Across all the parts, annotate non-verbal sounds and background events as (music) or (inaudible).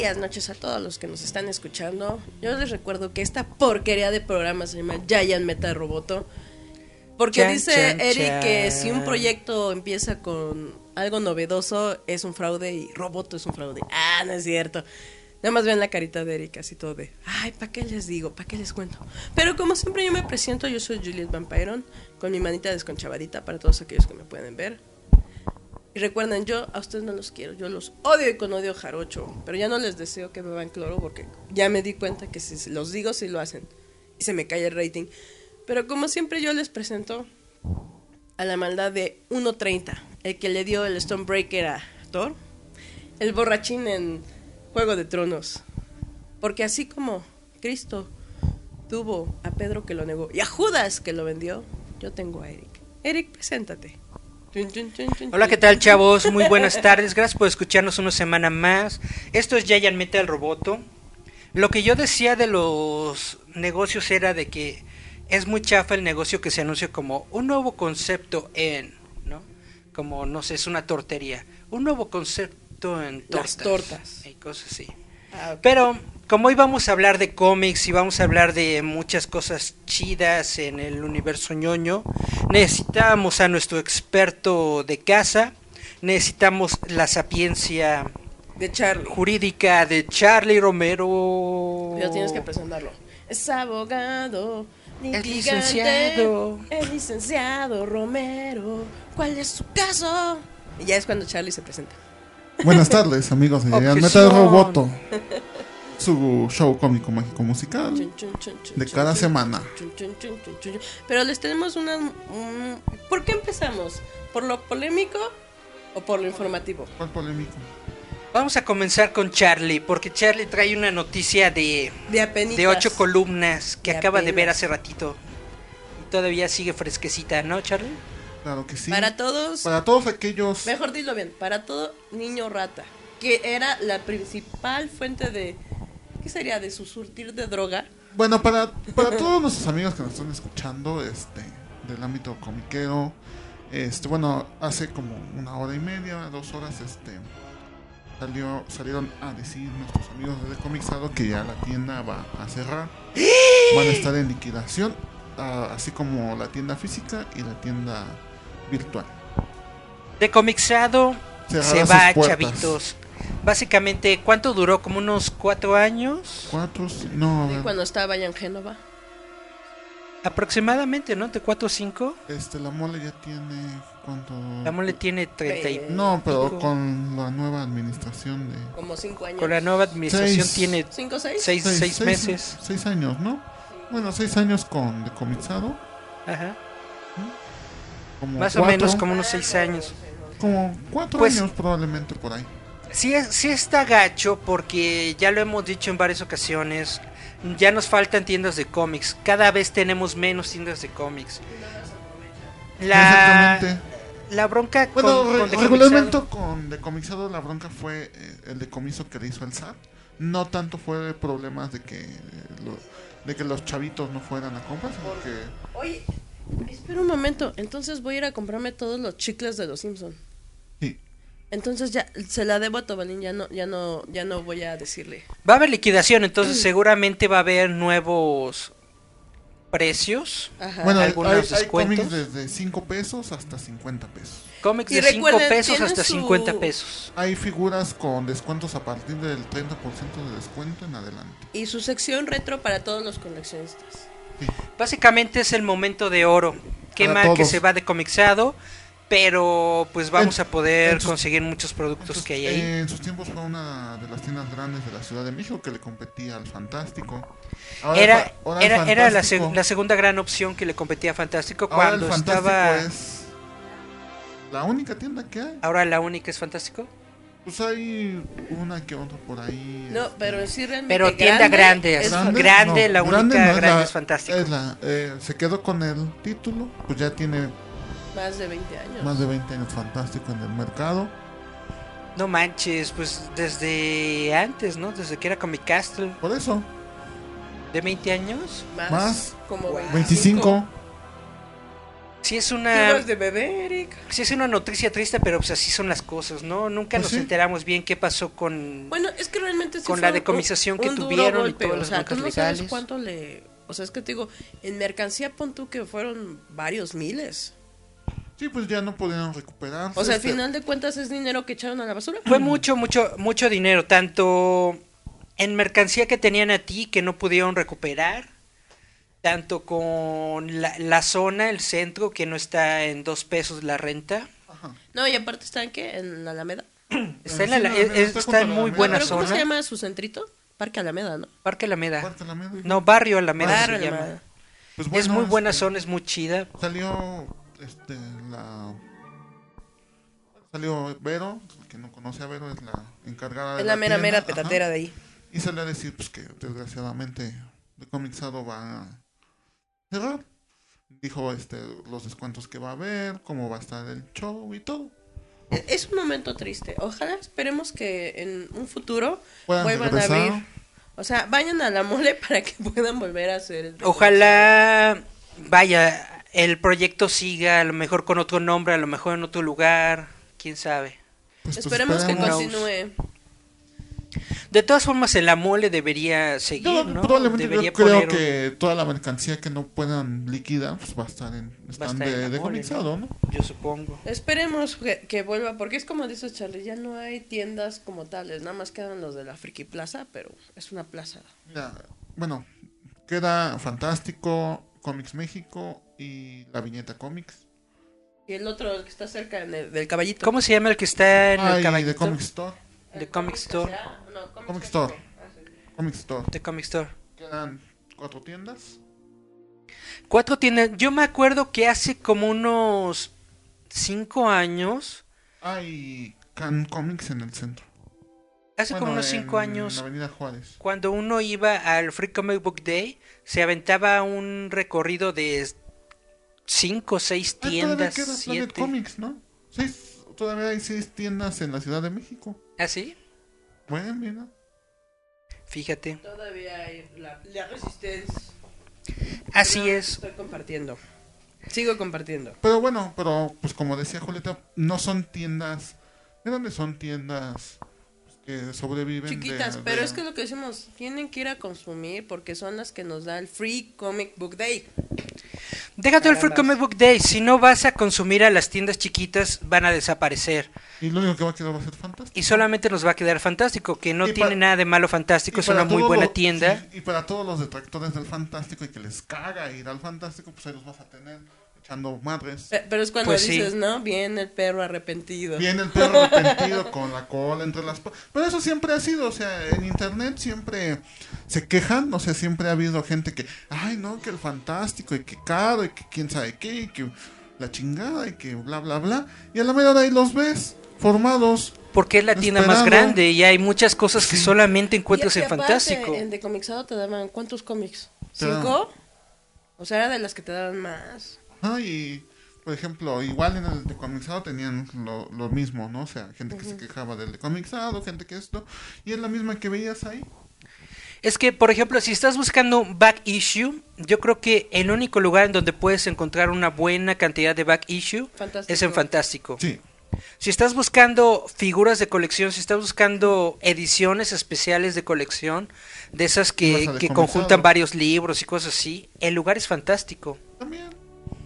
Días, noches a todos los que nos están escuchando. Yo les recuerdo que esta porquería de programa se llama Giant Meta Roboto. Porque Chan, dice chan, Eric que si un proyecto empieza con algo novedoso es un fraude y Roboto es un fraude. Ah, no es cierto. Nada más ven la carita de Eric así todo de, ay, ¿para qué les digo? ¿Para qué les cuento? Pero como siempre yo me presento, yo soy Juliet Vampiron, con mi manita desconchavadita para todos aquellos que me pueden ver. Y recuerden, yo a ustedes no los quiero, yo los odio y con odio jarocho, pero ya no les deseo que beban cloro porque ya me di cuenta que si los digo, sí lo hacen. Y se me cae el rating. Pero como siempre yo les presento a la maldad de 1.30, el que le dio el Stonebreaker a Thor, el borrachín en Juego de Tronos. Porque así como Cristo tuvo a Pedro que lo negó y a Judas que lo vendió, yo tengo a Eric. Eric, preséntate. Hola, ¿qué tal, chavos? Muy buenas tardes. Gracias por escucharnos una semana más. Esto es Giant Metal Roboto. Lo que yo decía de los negocios era de que es muy chafa el negocio que se anuncia como un nuevo concepto en, ¿no? Como, no sé, es una tortería. Un nuevo concepto en Las tortas. tortas. Y cosas así. Ah. Pero como hoy vamos a hablar de cómics y vamos a hablar de muchas cosas chidas en el universo ñoño, necesitamos a nuestro experto de casa, necesitamos la sapiencia de Charlie. jurídica de Charlie Romero. Pero tienes que presentarlo. Es abogado, litigante, licenciado. El licenciado Romero. ¿Cuál es su caso? Y ya es cuando Charlie se presenta. Buenas tardes, amigos. Metal Roboto. (laughs) Su show cómico mágico musical Chun, chun, chun, chun, de chun, cada chun, semana. chun, chun, chun, chun, chun. Pero les tenemos una... un- ¿Por qué empezamos? ¿Por lo polémico o por lo informativo? ¿Cuál polémico? Vamos a comenzar con Charlie, porque Charlie trae una noticia de, De apenitas. de ocho columnas que De acaba de ver hace ratito. Y todavía sigue fresquecita, ¿no, Charlie? Claro que sí. Para todos... Para todos aquellos. Mejor dilo bien, para todo niño rata, que era la principal fuente de, ¿qué sería? De su surtir de droga. Bueno, para, para todos nuestros amigos que nos están escuchando, este, del ámbito comiquero, este, bueno, hace como una hora y media, dos horas, este, salió, salieron a decir nuestros amigos de Comixado que ya la tienda va a cerrar, van a estar en liquidación, ah, así como la tienda física y la tienda virtual. De comixado se va, puertas. chavitos. Básicamente, ¿cuánto duró? ¿Como unos cuatro años? Cuatro, no, ver, cuando estaba allá en Génova. Aproximadamente, ¿no? ¿De cuatro o cinco? este, la mole ya tiene, ¿cuánto? La mole tiene treinta y... Ve- No, pero Cinco. con la nueva administración de... Como cinco años. Con la nueva administración Seis. tiene ¿Cinco o seis? seis, seis meses. Seis años, ¿no? Bueno, seis años con decomisado. Ajá. Como Más o cuatro, menos como unos seis años. Como cuatro Pues- años probablemente por ahí. Sí, es- sí está gacho porque ya lo hemos dicho en varias ocasiones. Ya nos faltan tiendas de cómics. Cada vez tenemos menos tiendas de cómics. La, Exactamente. la bronca con, Bueno, con re- Decomisado- regularmente con decomisado la bronca fue eh, el decomiso que le hizo el SAT. No tanto fue problemas de que, lo- de que los chavitos no fueran a comprar, sino que... Oye, espera un momento. Entonces voy a ir a comprarme todos los chicles de los Simpson. Sí. Entonces ya se la debo a Tobalín, ya no, ya no, ya no voy a decirle. Va a haber liquidación, entonces (clears throat) seguramente va a haber nuevos precios. Ajá. Bueno, hay, algunos hay- cómics desde 5 pesos hasta 50 pesos. Cómics Y de 5 recuerden, pesos hasta su- 50 pesos. Hay figuras con descuentos a partir del 30% de descuento en adelante. Y su sección retro para todos los coleccionistas. Sí. Básicamente es el momento de oro. Qué Para mal que se va de comixado, pero pues vamos En- a poder sus- conseguir muchos productos que hay ahí. En sus tiempos fue una de las tiendas grandes de la Ciudad de México que le competía al Fantástico. Ahora Era, ahora era, era la, Fantástico- seg- la segunda gran opción que le competía a Fantástico ahora cuando el Fantástico estaba... es la única tienda que hay. Ahora la única es Fantástico. Pues hay una que otra por ahí. No, este, pero sí realmente. Pero tienda grande, es grande, fan- grande, la única no, grande la- es Fantástico. es la- eh, se quedó con el título, pues ya tiene Más de 20 años. más de 20 años Fantástico en el mercado. No manches, pues desde antes, ¿no? Desde que era Comic Castle, Por eso, de 20 años. Más. Más. Como 25. Sí es ¿Qué una... de bebé, Eric? Sí es una noticia triste, pero pues así son las cosas, ¿no? Nunca Pues nos sí. enteramos bien qué pasó con... Bueno, es que realmente sí Con fue la decomisación un- que un tuvieron y golpe, todas o las sea, tú broncas no sabes legales. cuánto le... O sea, es que te digo, en mercancía pon tú que fueron varios miles. Sí, pues ya no pudieron recuperar. O sea, al Este, final de cuentas es dinero que echaron a la basura. Fue mucho, mucho, mucho dinero, tanto en mercancía que tenían a ti que no pudieron recuperar, tanto con la, la zona, el centro, que no está en dos pesos la renta. ajá. No, y aparte están que en la Alameda. (clears throat) Está en, Sí, la- es- está está en muy Alameda. buena ¿Pero cómo se zona. llama su centrito? Parque Alameda, ¿no? Parque Alameda. Parque Alameda. No, Barrio Alameda Barrio se llama. Alameda. Pues es muy buena este, zona, es muy chida. Salió este la salió Vero, el que no conoce a Vero es la encargada de Es la mera, tienda, mera ajá, petatera de ahí. Y salió a decir pues que desgraciadamente de Comixado va a cerrar. Dijo este los descuentos que va a haber, cómo va a estar el show y todo. E- Es un momento triste. Ojalá esperemos que en un futuro Puedan vuelvan regresar. a abrir. O sea, vayan a la mole (laughs) para que puedan volver a hacer el Ojalá, vaya, el proyecto siga, a lo mejor con otro nombre, a lo mejor en otro lugar, quién sabe. Pues, pues, Esperemos que continúe. De todas formas, el mole debería seguir, Yo ¿no? probablemente debería yo creo poner un- que toda la mercancía que no puedan liquidar pues va a estar en Va a stand de, de Comixado, ¿no? Yo supongo. Esperemos que, que vuelva, porque es como dice Charlie, ya no hay tiendas como tales, nada más quedan los de la Friki Plaza, pero es una plaza. Mira, bueno, queda Fantástico, Comics México y la viñeta Comics. Y el otro, el que está cerca en el- del caballito. ¿Cómo se llama el que está en Ah, el caballito? de Comic Store. The Comic Store. No, Comic Comic Store. Store. Comic Store. The Comic Store. Quedan cuatro tiendas. Cuatro tiendas. Yo me acuerdo que hace como unos cinco años, Hay Can Comics en el centro. hace como unos cinco en años, Avenida Juárez. cuando uno iba al Free Comic Book Day, se aventaba un recorrido de cinco o seis Ah, todavía tiendas, queda. Comics, ¿no? Seis, todavía hay seis tiendas en la Ciudad de México. ¿Ah, sí? Bueno, mira. Fíjate. Todavía hay la, la resistencia. Así es. Estoy compartiendo. Sigo compartiendo. Pero bueno, pero pues como decía Julieta, no son tiendas grandes, son tiendas pues, que sobreviven. de- Chiquitas, de- pero es que lo que decimos, tienen que ir a consumir porque son las que nos da el Free Comic Book Day. Déjate el Free Comic Book Day. Si no vas a consumir a las tiendas chiquitas, van a desaparecer. Y lo único que va a quedar va a ser fantástico. Y solamente nos va a quedar fantástico, que no Y tiene nada de malo fantástico, es una muy buena tienda. sí, y para todos los detractores del fantástico y que les caga ir al fantástico, pues ahí los vas a tener echando madres. Pe- Pero es cuando Pues sí. dices, ¿no? Viene el perro arrepentido. Viene el perro (laughs) arrepentido con la cola entre las. Pero eso siempre ha sido, o sea, en internet siempre se quejan, o sea, siempre ha habido gente que, ay, no, que el fantástico y que caro y que quién sabe qué y que la chingada y que bla, bla, bla. Y a la mera de ahí los ves formados. Porque es la tienda más grande y hay muchas cosas que solamente encuentras Y- en aparte, Fantástico. En Decomixado te daban, ¿cuántos cómics? ¿Cinco? O sea, era de las que te daban más. Y por ejemplo, igual en el de Comixado tenían lo, lo mismo, ¿no? O sea, gente que se quejaba del de Comixado, gente que esto, y es la misma que veías ahí. Es que, por ejemplo, si estás buscando un back issue, yo creo que el único lugar en donde puedes encontrar una buena cantidad de back issue Fantástico. es en Fantástico. Sí. Si estás buscando figuras de colección, si estás buscando ediciones especiales de colección, de esas que, que conjuntan varios libros y cosas así, el lugar es fantástico, También.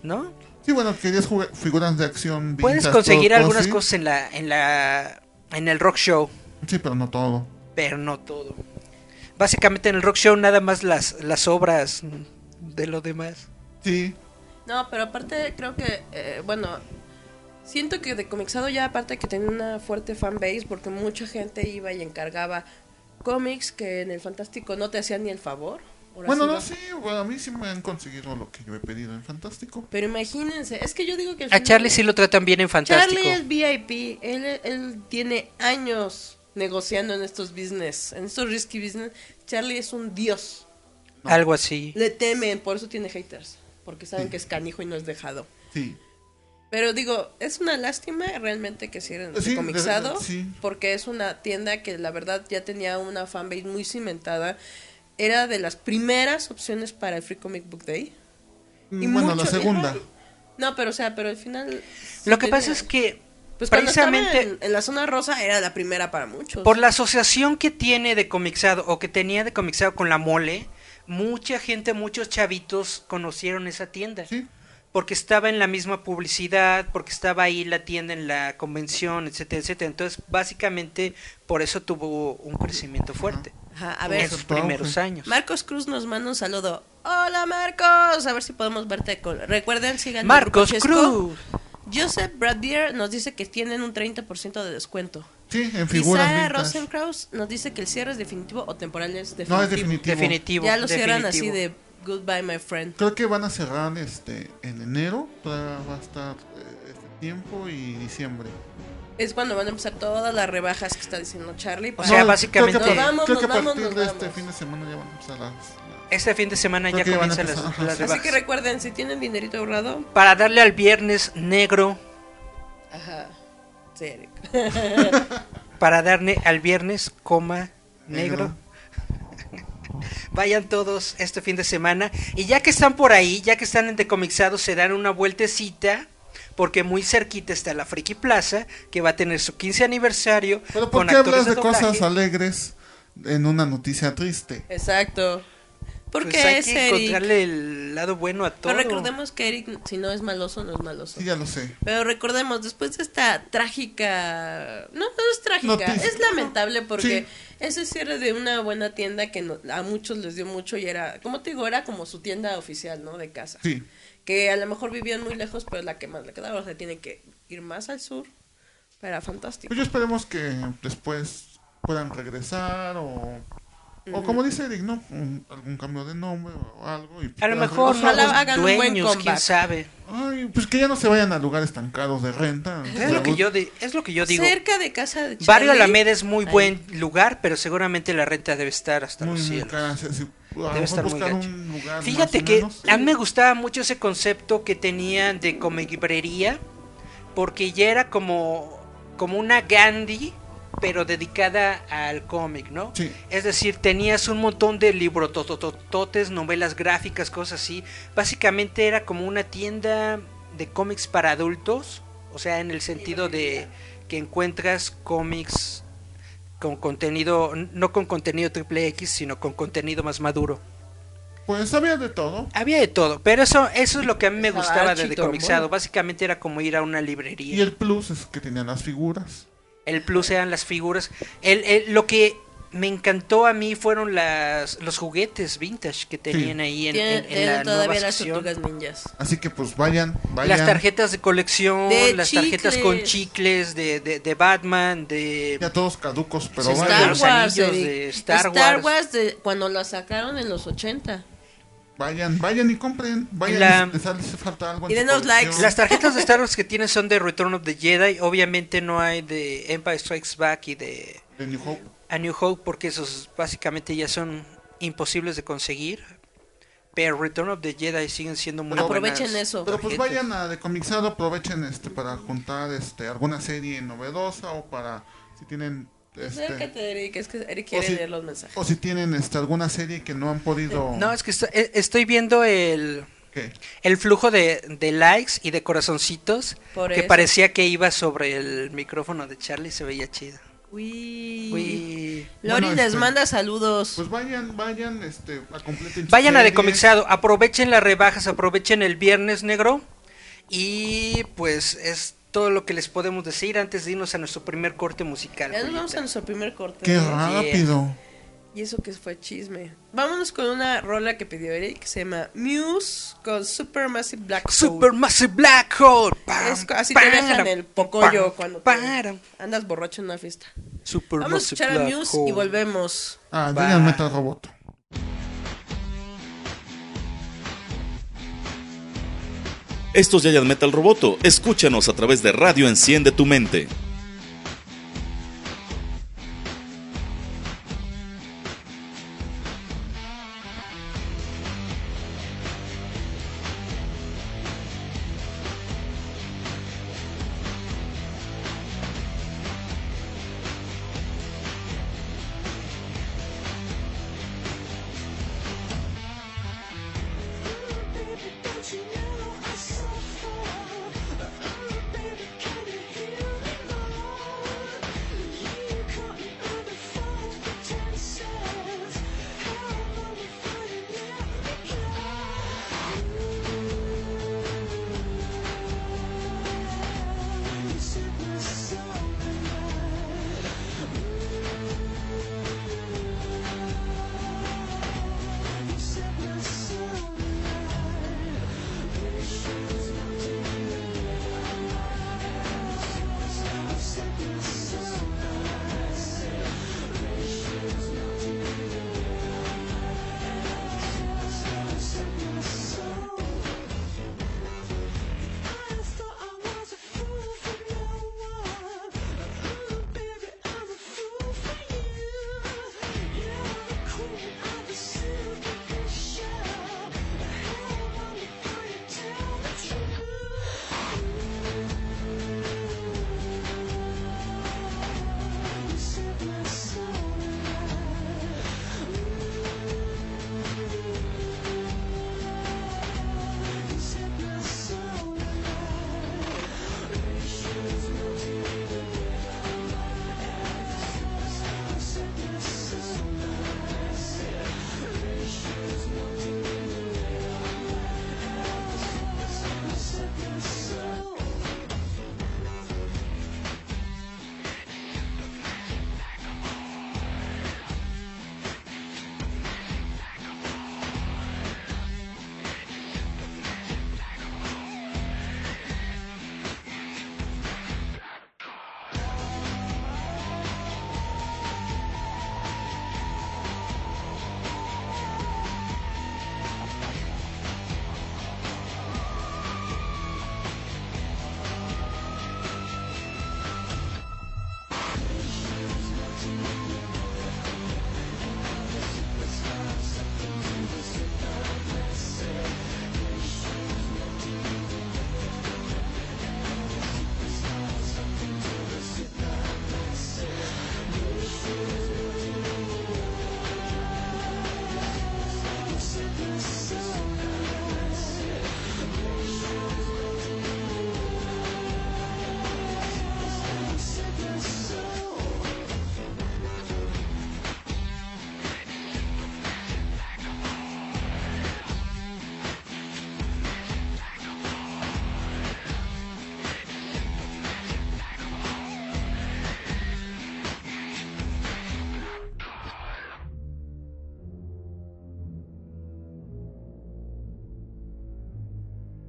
¿No? Sí, bueno, querías jugar figuras de acción. Puedes vintage, conseguir todo, algunas sí. cosas en la, en la, en el rock show, Sí, pero no todo. pero no todo. Básicamente en el rock show nada más las, las obras de lo demás. Sí, No, pero aparte creo que, eh, bueno, siento que de Comixado ya aparte que tenía una fuerte fanbase porque mucha gente iba y encargaba cómics que en el Fantástico no te hacían ni el favor. Ahora bueno, sí no, va. sí, bueno, a mí sí me han conseguido lo que yo he pedido en Fantástico. Pero imagínense, es que yo digo que... A Charlie sí lo tratan bien en Fantástico. Charlie es VIP, él, él tiene años negociando en estos business, en estos risky business. Charlie es un dios. Algo así. Le temen, por eso tiene haters, porque saben que es canijo y no es dejado. Sí. Pero digo, es una lástima realmente que cierren Sí, comixado, sí. porque es una tienda que la verdad ya tenía una fanbase muy cimentada. Era de las primeras opciones para el Free Comic Book Day. Y Mm, bueno, la mucho- segunda. Ajá. No, pero o sea, pero al final... sí Lo que tenía- pasa es que Pues precisamente en, en la zona rosa era la primera para muchos. por la asociación que tiene de comixado o que tenía de comixado con la mole, mucha gente, muchos chavitos conocieron esa tienda. Sí. Porque estaba en la misma publicidad, porque estaba ahí la tienda en la convención, etcétera, etcétera. Entonces, básicamente, por eso tuvo un crecimiento fuerte Ajá, a en ver, sus primeros años. Marcos Cruz nos manda un saludo. Hola Marcos, a ver si podemos verte. Con... Recuerden, sigan Marcos Cruz. Joseph Bradbeer nos dice que tienen un 30% de descuento. Sí, en Y figuras Sara vintage. Rosenkraus nos dice que el cierre es definitivo o temporal es definitivo. No, es definitivo. Definitivo. Ya lo cierran así definitivo. de goodbye my friend. Creo que van a cerrar este en enero. Va a estar eh, este tiempo y diciembre. Es cuando van a empezar todas las rebajas que está diciendo Charlie. O para- sea, No, básicamente- Creo que, Nos vamos, creo que a nos vamos, partir nos de este vamos. fin de semana ya van a empezar las. Este fin de semana Creo ya que van a comienzan las, las sí. Así rebajas. que recuerden, si tienen dinerito ahorrado, Para darle al viernes negro, ajá. Sí, Eric. (laughs) para darle al viernes, coma, negro. Negro. (laughs) Vayan todos este fin de semana. Y ya que están por ahí, ya que están en Decomixados, se dan una vueltecita. Porque muy cerquita está la Friki Plaza, que va a tener su 15 aniversario. Pero ¿por con qué hablas de cosas alegres en una noticia triste? Exacto. Porque Pues hay es que Eric. encontrarle el lado bueno a todo. Pero recordemos que Eric, si no es maloso, no es maloso. Sí, ya lo sé. Pero recordemos, después de esta trágica... No, no es trágica, Noticia. es lamentable porque Sí. ese cierre de una buena tienda que no- a muchos les dio mucho y era, como te digo, era como su tienda oficial, ¿no? De casa. Sí. Que a lo mejor vivían muy lejos, pero es la que más le quedaba. O sea, tienen que ir más al sur. Pero era fantástico. Pues yo esperemos que después puedan regresar o. O como dice Eric, ¿no? Un- algún cambio de nombre o algo. Y A lo mejor. Ojalá nuevos hagan un buen dueños, quién comeback. sabe. Ay, pues que ya no se vayan a lugares tan caros de renta. Es lo que yo, di- es lo que yo digo. Cerca de casa de Charlie. Barrio Alameda es muy Ahí. buen lugar, pero seguramente la renta debe estar hasta Muy, los muy cielos. cara. sí, sí. Debe estar muy gacho. un lugar Fíjate que menos. a mí me gustaba mucho ese concepto que tenían de comebrería, porque ya era como, como una Gandhi, pero dedicada al cómic, ¿no? Sí. Es decir, tenías un montón de libros, totototes, novelas gráficas, cosas así. Básicamente era como una tienda de cómics para adultos, o sea, en el sentido de que encuentras cómics con contenido, no con contenido triple X, sino con contenido más maduro. Pues había de todo. Había de todo, pero eso eso es lo que a mí me Estaba gustaba de Decomixado. bueno. Básicamente era como ir a una Y librería. el plus es que tenían las figuras. El plus eran las figuras. El, el- lo que me encantó a mí fueron las los juguetes vintage que tenían ahí en, Tienen, en- en la nueva todavía las sección. tortugas ninjas. Así que pues vayan, vayan. Las tarjetas de colección, De las tarjetas con chicles. chicles de, de, de Batman, de... Ya todos caducos, pero Sí, Star vayan. los Wars, anillos de Star Wars. de cuando la sacaron en los 80. Vayan, vayan y compren. Vayan, la- y les hace falta algo. en Y denos likes. Las tarjetas de (laughs) Star Wars que tienen son de Return of the Jedi. Obviamente no hay de Empire Strikes Back y de de New Hope. A New Hope porque esos básicamente ya son imposibles de conseguir. Pero Return of the Jedi siguen siendo muy Aprovechen buenas eso. Pero pues vayan a Decomixado, aprovechen este para juntar este alguna serie novedosa o para si tienen este Acércate, Eric, es que Eric quiere O si- leer los mensajes. o si tienen este alguna serie que no han podido No, es que esto- e- estoy viendo el, ¿Qué? El flujo de, de likes y de corazoncitos Por que eso. parecía que iba sobre el micrófono de Charlie se veía chido. Uy. Uy. Lori Bueno, les este, manda saludos. Pues vayan, vayan, este, a completen Vayan a. Decomixado, aprovechen las rebajas, aprovechen el viernes negro y pues es todo lo que les podemos decir antes de irnos a nuestro primer corte musical. ya nos vamos a nuestro primer corte. Qué rápido. Y eso que fue chisme. Vámonos con una rola que pidió Eric que se llama Muse con Supermassive Black Hole. Supermassive Black Hole. Pam, Es co- así te dejan el pocollo pam, cuando te param. andas borracho en una fiesta. Vamos a escuchar a Muse Hole. y volvemos. Ah, Va. Giant Metal Roboto. Esto es Giant Metal Roboto. Escúchanos a través de Radio Enciende tu Mente.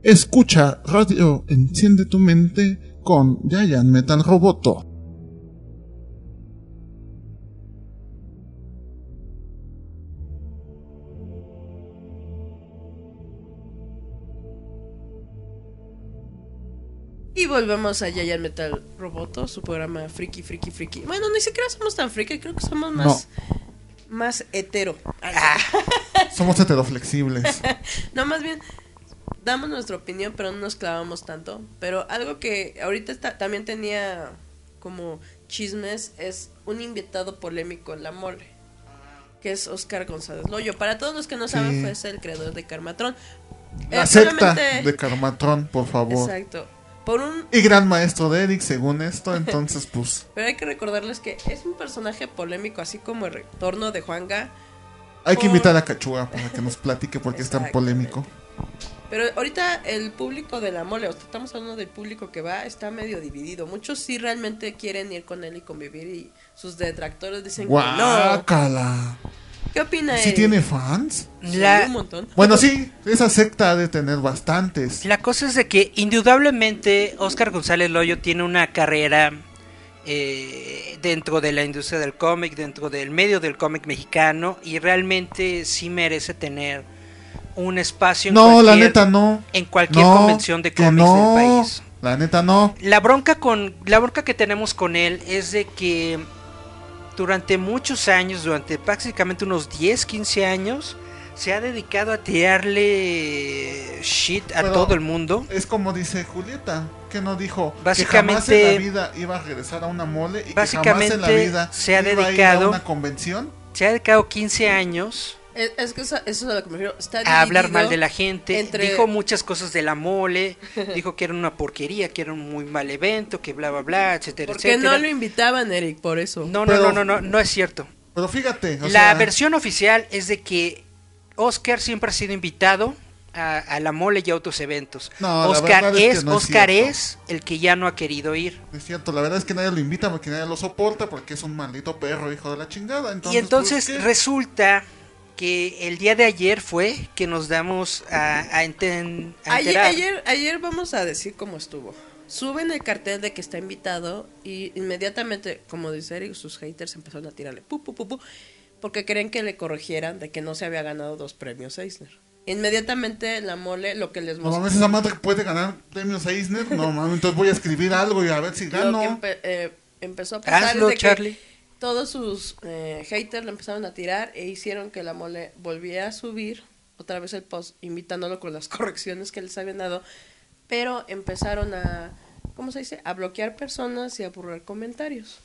Escucha Radio Enciende tu Mente con Giant Metal Roboto. Y volvemos a Giant Metal Roboto, su programa Friki, Friki, Friki. Bueno, ni siquiera somos tan friki, creo que somos más, más hetero. Ah, Somos heteroflexibles. (laughs) No, más bien, damos nuestra opinión, pero no nos clavamos tanto. Pero algo que ahorita está, también tenía como chismes es un invitado polémico en la mole, que es Oscar González Loyo. Para todos los que no saben, Sí. fue el creador de Carmatron. La Eh, secta solamente- de Carmatron, por favor. Exacto. Por un Y gran maestro de Eric, según esto, entonces pues (laughs) Pero hay que recordarles que es un personaje polémico, así como el retorno de Juanga. hay que Por- invitar a Cachua para que nos platique porque es tan polémico. Pero ahorita el público de la mole, o sea, estamos hablando del público que va, está medio dividido. Muchos sí realmente quieren ir con él y convivir y sus detractores dicen que no. Guácala. ¿Qué opina ¿Sí él? tiene fans? Sí, un montón. Bueno, sí, esa secta ha de tener bastantes. La cosa es de que indudablemente Oscar González Loyo tiene una carrera eh, dentro de la industria del cómic, dentro del medio del cómic mexicano y realmente sí merece tener un espacio en No, la cualquier- neta no. en cualquier No, convención de que cómics no. del país. La neta no. La bronca con la bronca que tenemos con él es de que durante muchos años, durante prácticamente unos 10, 15 años, se ha dedicado a tirarle shit a Pero- todo el mundo. Es como dice Julieta, que no dijo Básicamente- que jamás en la vida iba a regresar a una mole y que jamás en la Básicamente vida se ha iba a ir a dedicado- una convención. Se ha dedicado 15 años Es, es que eso, eso es a lo que me refiero. Está a hablar mal de la gente. entre- Dijo muchas cosas de la mole. dijo que era una porquería, que era un muy mal evento, que bla, bla, bla, etcétera, Porque etcétera. no lo invitaban, Eric, por eso. no, no, Pero- no, no, no, no es cierto. Pero fíjate, o la sea, versión oficial es de que Oscar siempre ha sido invitado a, a la mole y a otros eventos. No, la Oscar verdad es que es, no es Oscar cierto. es el que ya no ha querido ir. es cierto, la verdad es que nadie lo invita porque nadie lo soporta porque es un maldito perro, hijo de la chingada. Entonces, y entonces pues, resulta que el día de ayer fue que nos damos a, a enten- a Ayer, enterar. ayer, ayer vamos a decir cómo estuvo. Suben el cartel de que está invitado y inmediatamente, como dice Eric, sus haters empezaron a tirarle pu, pu, pu, pu, porque creen que le corrigieran de que no se había ganado dos premios Eisner. Inmediatamente la mole lo que les No mostró. mames, esa madre puede ganar premios Eisner. No mames, entonces voy a escribir algo y a ver si lo que gano. empe- eh, empezó a pasar Hazlo, es de Charlie. que todos sus eh, haters lo empezaron a tirar e hicieron que la mole volviera a subir otra vez el post invitándolo con las (laughs) correcciones que les habían dado pero empezaron a ¿cómo se dice? a bloquear personas y a borrar comentarios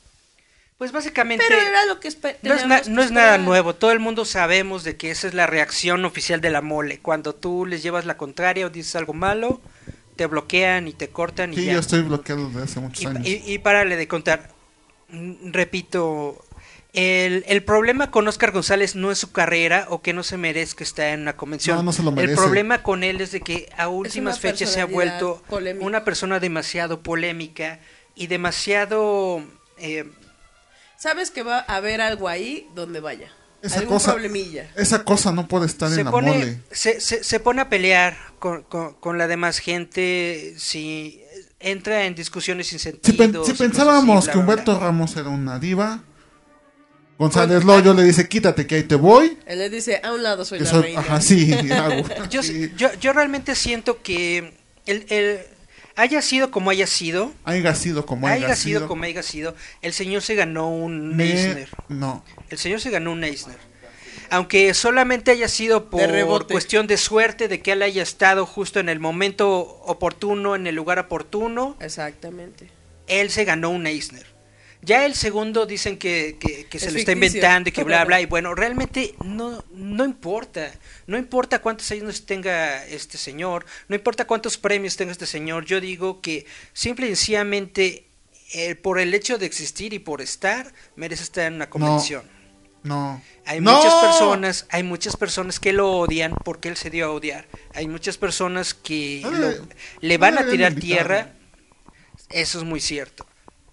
Pues básicamente pero era lo que no es, na- no es nada nuevo. Todo el mundo sabemos de que esa es la reacción oficial de la mole. Cuando tú les llevas la contraria o dices algo malo, te bloquean y te cortan y Sí, ya. yo estoy bloqueado desde hace muchos Y, años. y, y párale de contar. Mm, Repito, el, el problema con Oscar González no es su carrera o que no se merezca estar en una convención. No, no se lo El merece. problema con él es de que a últimas fechas se ha vuelto polémica. una persona demasiado polémica y demasiado... eh, sabes que va a haber algo ahí donde vaya Esa algún cosa, problemilla esa cosa no puede estar se en la pone, mole. se, se, se pone a pelear con, con, con la demás gente si entra en discusiones sin Si, sentido. pen- si pensábamos así, que. Humberto Ramos era una diva, González Loyo le dice, quítate que ahí te voy. él le dice a un lado soy Que la soy, reina ajá, sí, (laughs) hago. (laughs) Yo, sí. yo, yo realmente siento que el, el- haya sido como haya sido, Haya sido como haya, haya sido como haya sido, el señor se ganó un Me- Eisner. No. El señor se ganó un Eisner. Aunque solamente haya sido por cuestión de suerte, de que él haya estado justo en el momento oportuno, en el lugar oportuno, exactamente él se ganó un Eisner. Ya el segundo dicen que, que- que se Es lo está inventando y que bla bla y (laughs) bueno, realmente no no importa, no importa cuántos años tenga este señor, no importa cuántos premios tenga este señor, yo digo que simple y sencillamente eh, por el hecho de existir y por estar merece estar en una convención. No. Hay ¡No! muchas personas, hay muchas personas que lo odian porque él se dio a odiar. Hay muchas personas que No lo- debe- le no van a deberían tirar tierra. Eso es muy cierto.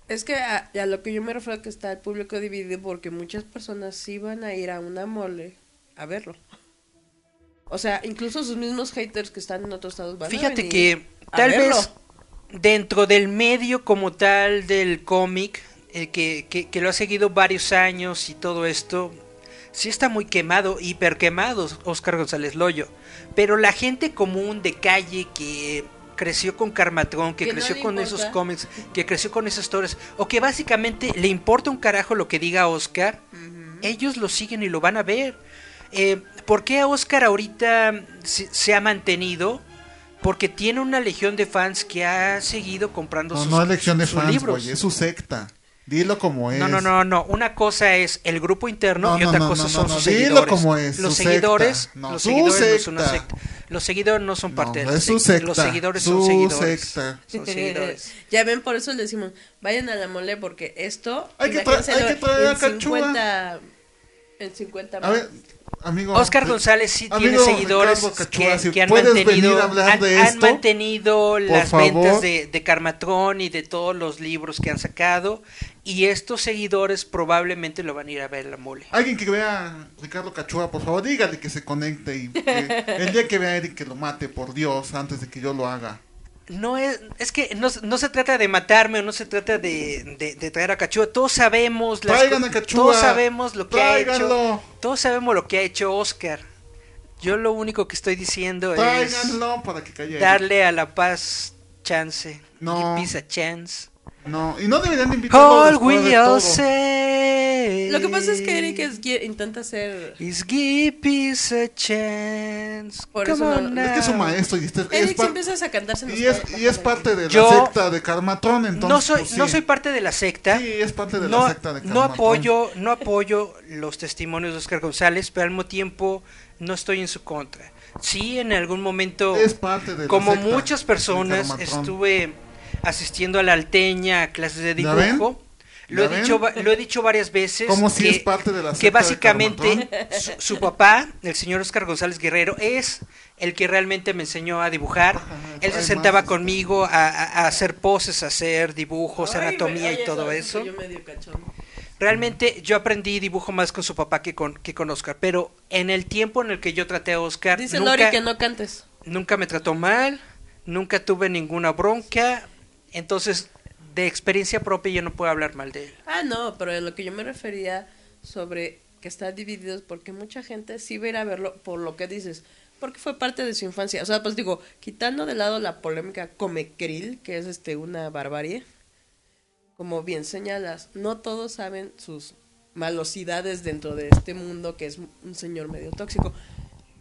Es que a, a lo que yo me refiero que está el público dividido porque muchas personas sí van a ir a una mole a verlo. O sea, incluso sus mismos haters que están en otros estados van a Fíjate que a tal verlo. vez dentro del medio como tal del cómic, eh, que, que, que lo ha seguido varios años y todo esto, sí está muy quemado, hiper quemado Oscar González Loyo. Pero la gente común de calle que creció con Carmatrón, que, creció con importa. esos cómics, que creció con esas historias, o que básicamente le importa un carajo lo que diga Oscar, ellos lo siguen y lo van a ver. Eh, ¿Por qué Oscar ahorita se, se ha mantenido? Porque tiene una legión de fans que ha seguido comprando No, sus, no elección de sus fans, libros. güey, es su secta. Dilo como es. No, no, no, no. Una cosa es el grupo interno No, y otra no, cosa no, son no, sus no. Dilo seguidores. como es, los su seguidores, secta. No, los su seguidores no son una secta. secta. Los seguidores no son parte No, de la es su secta. Los secta, seguidores su son seguidores. secta. Son seguidores. (laughs) ya ven, por eso le decimos, vayan a la mole porque esto, Hay que tra- imagínenselo hay que traer a en Cachúa. 50, en 50 A ver, amigo. Oscar González sí tiene seguidores que, que han mantenido, han, mantenido las favor. ventas de, de Carmatrón y de todos los libros que han sacado. Y estos seguidores probablemente lo van a ir a ver la mole. Alguien que vea a Ricardo Cachua, por favor, dígale que se conecte y que (laughs) el día que vea a Eric que lo mate, por Dios, antes de que yo lo haga. No es, es que no, no se trata de matarme o no se trata de, de- de traer a Cachúa. Todos sabemos las a Cachúa. Todos sabemos lo que ha hecho. Todos sabemos lo que ha hecho Oscar. Yo lo único que estoy diciendo es para que darle a la paz chance. No. Give peace a chance. No, y no deberían de invitarlo All después de we all todo. say Lo que pasa es que Eric es- intenta ser... is give peace a chance. Por Come eso no- on Es que es un now. maestro y, este- es, Eric par- si empiezas a cantarse nos y es, y es parte de la Yo- secta de Carmatron, entonces. no soy pues, sí. no soy parte de la secta. Sí, es parte de no, la secta de no apoyo no apoyo los testimonios de Oscar González, pero al mismo tiempo no estoy en su contra. Sí, en algún momento, Es parte de la como secta muchas de personas, estuve asistiendo a la alteña a clases de dibujo. Lo he, ¿Ya dicho, lo he dicho varias veces. Como si que, es parte de la que básicamente su, su papá, el señor Oscar González Guerrero, es el que realmente me enseñó a dibujar. Él se sentaba más. conmigo a, hacer poses, a hacer dibujos, Ay, anatomía me- y todo eso. Yo medio. Realmente yo aprendí dibujo más con su papá que con, que con Oscar, pero en el tiempo en el que yo traté a Oscar, Dice nunca, Lori que no cantes. nunca me trató mal, nunca tuve ninguna bronca, entonces de experiencia propia yo no puedo hablar mal de él. Ah, no, pero de lo que yo me refería sobre que está dividido porque mucha gente sí va a ir a verlo por lo que dices, porque fue parte de su infancia. O sea, pues digo, quitando de lado la polémica Comecril, que es este una barbarie, como bien señalas, no todos saben sus malosidades dentro de este mundo que es un señor medio tóxico.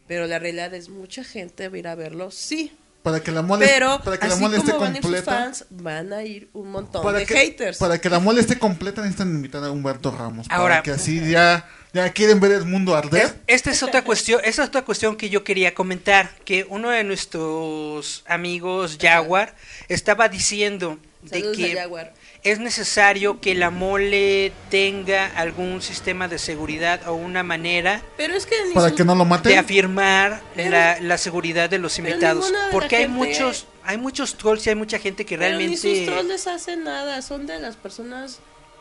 Pero la realidad es mucha gente va a ir a verlo, sí. Para que la mole, Pero para que la así mole esté como van a ir sus completa. fans, van a ir un montón Para de que, haters. para que la mole esté completa necesitan invitar a Humberto Ramos. Ahora- para que así ya, ya quieren ver el mundo arder. Es- Esta es otra cuestión, esa es otra cuestión que yo quería comentar, que uno de nuestros amigos Jaguar estaba diciendo de Saludos a que Jaguar. Es necesario que la mole tenga algún sistema de seguridad o una manera Pero es que ni para que no lo de maten. afirmar Pero- la, la seguridad de los invitados de porque hay gente- muchos hay muchos trolls y hay mucha gente que Pero ni sus trolls realmente les hacen nada, son de las personas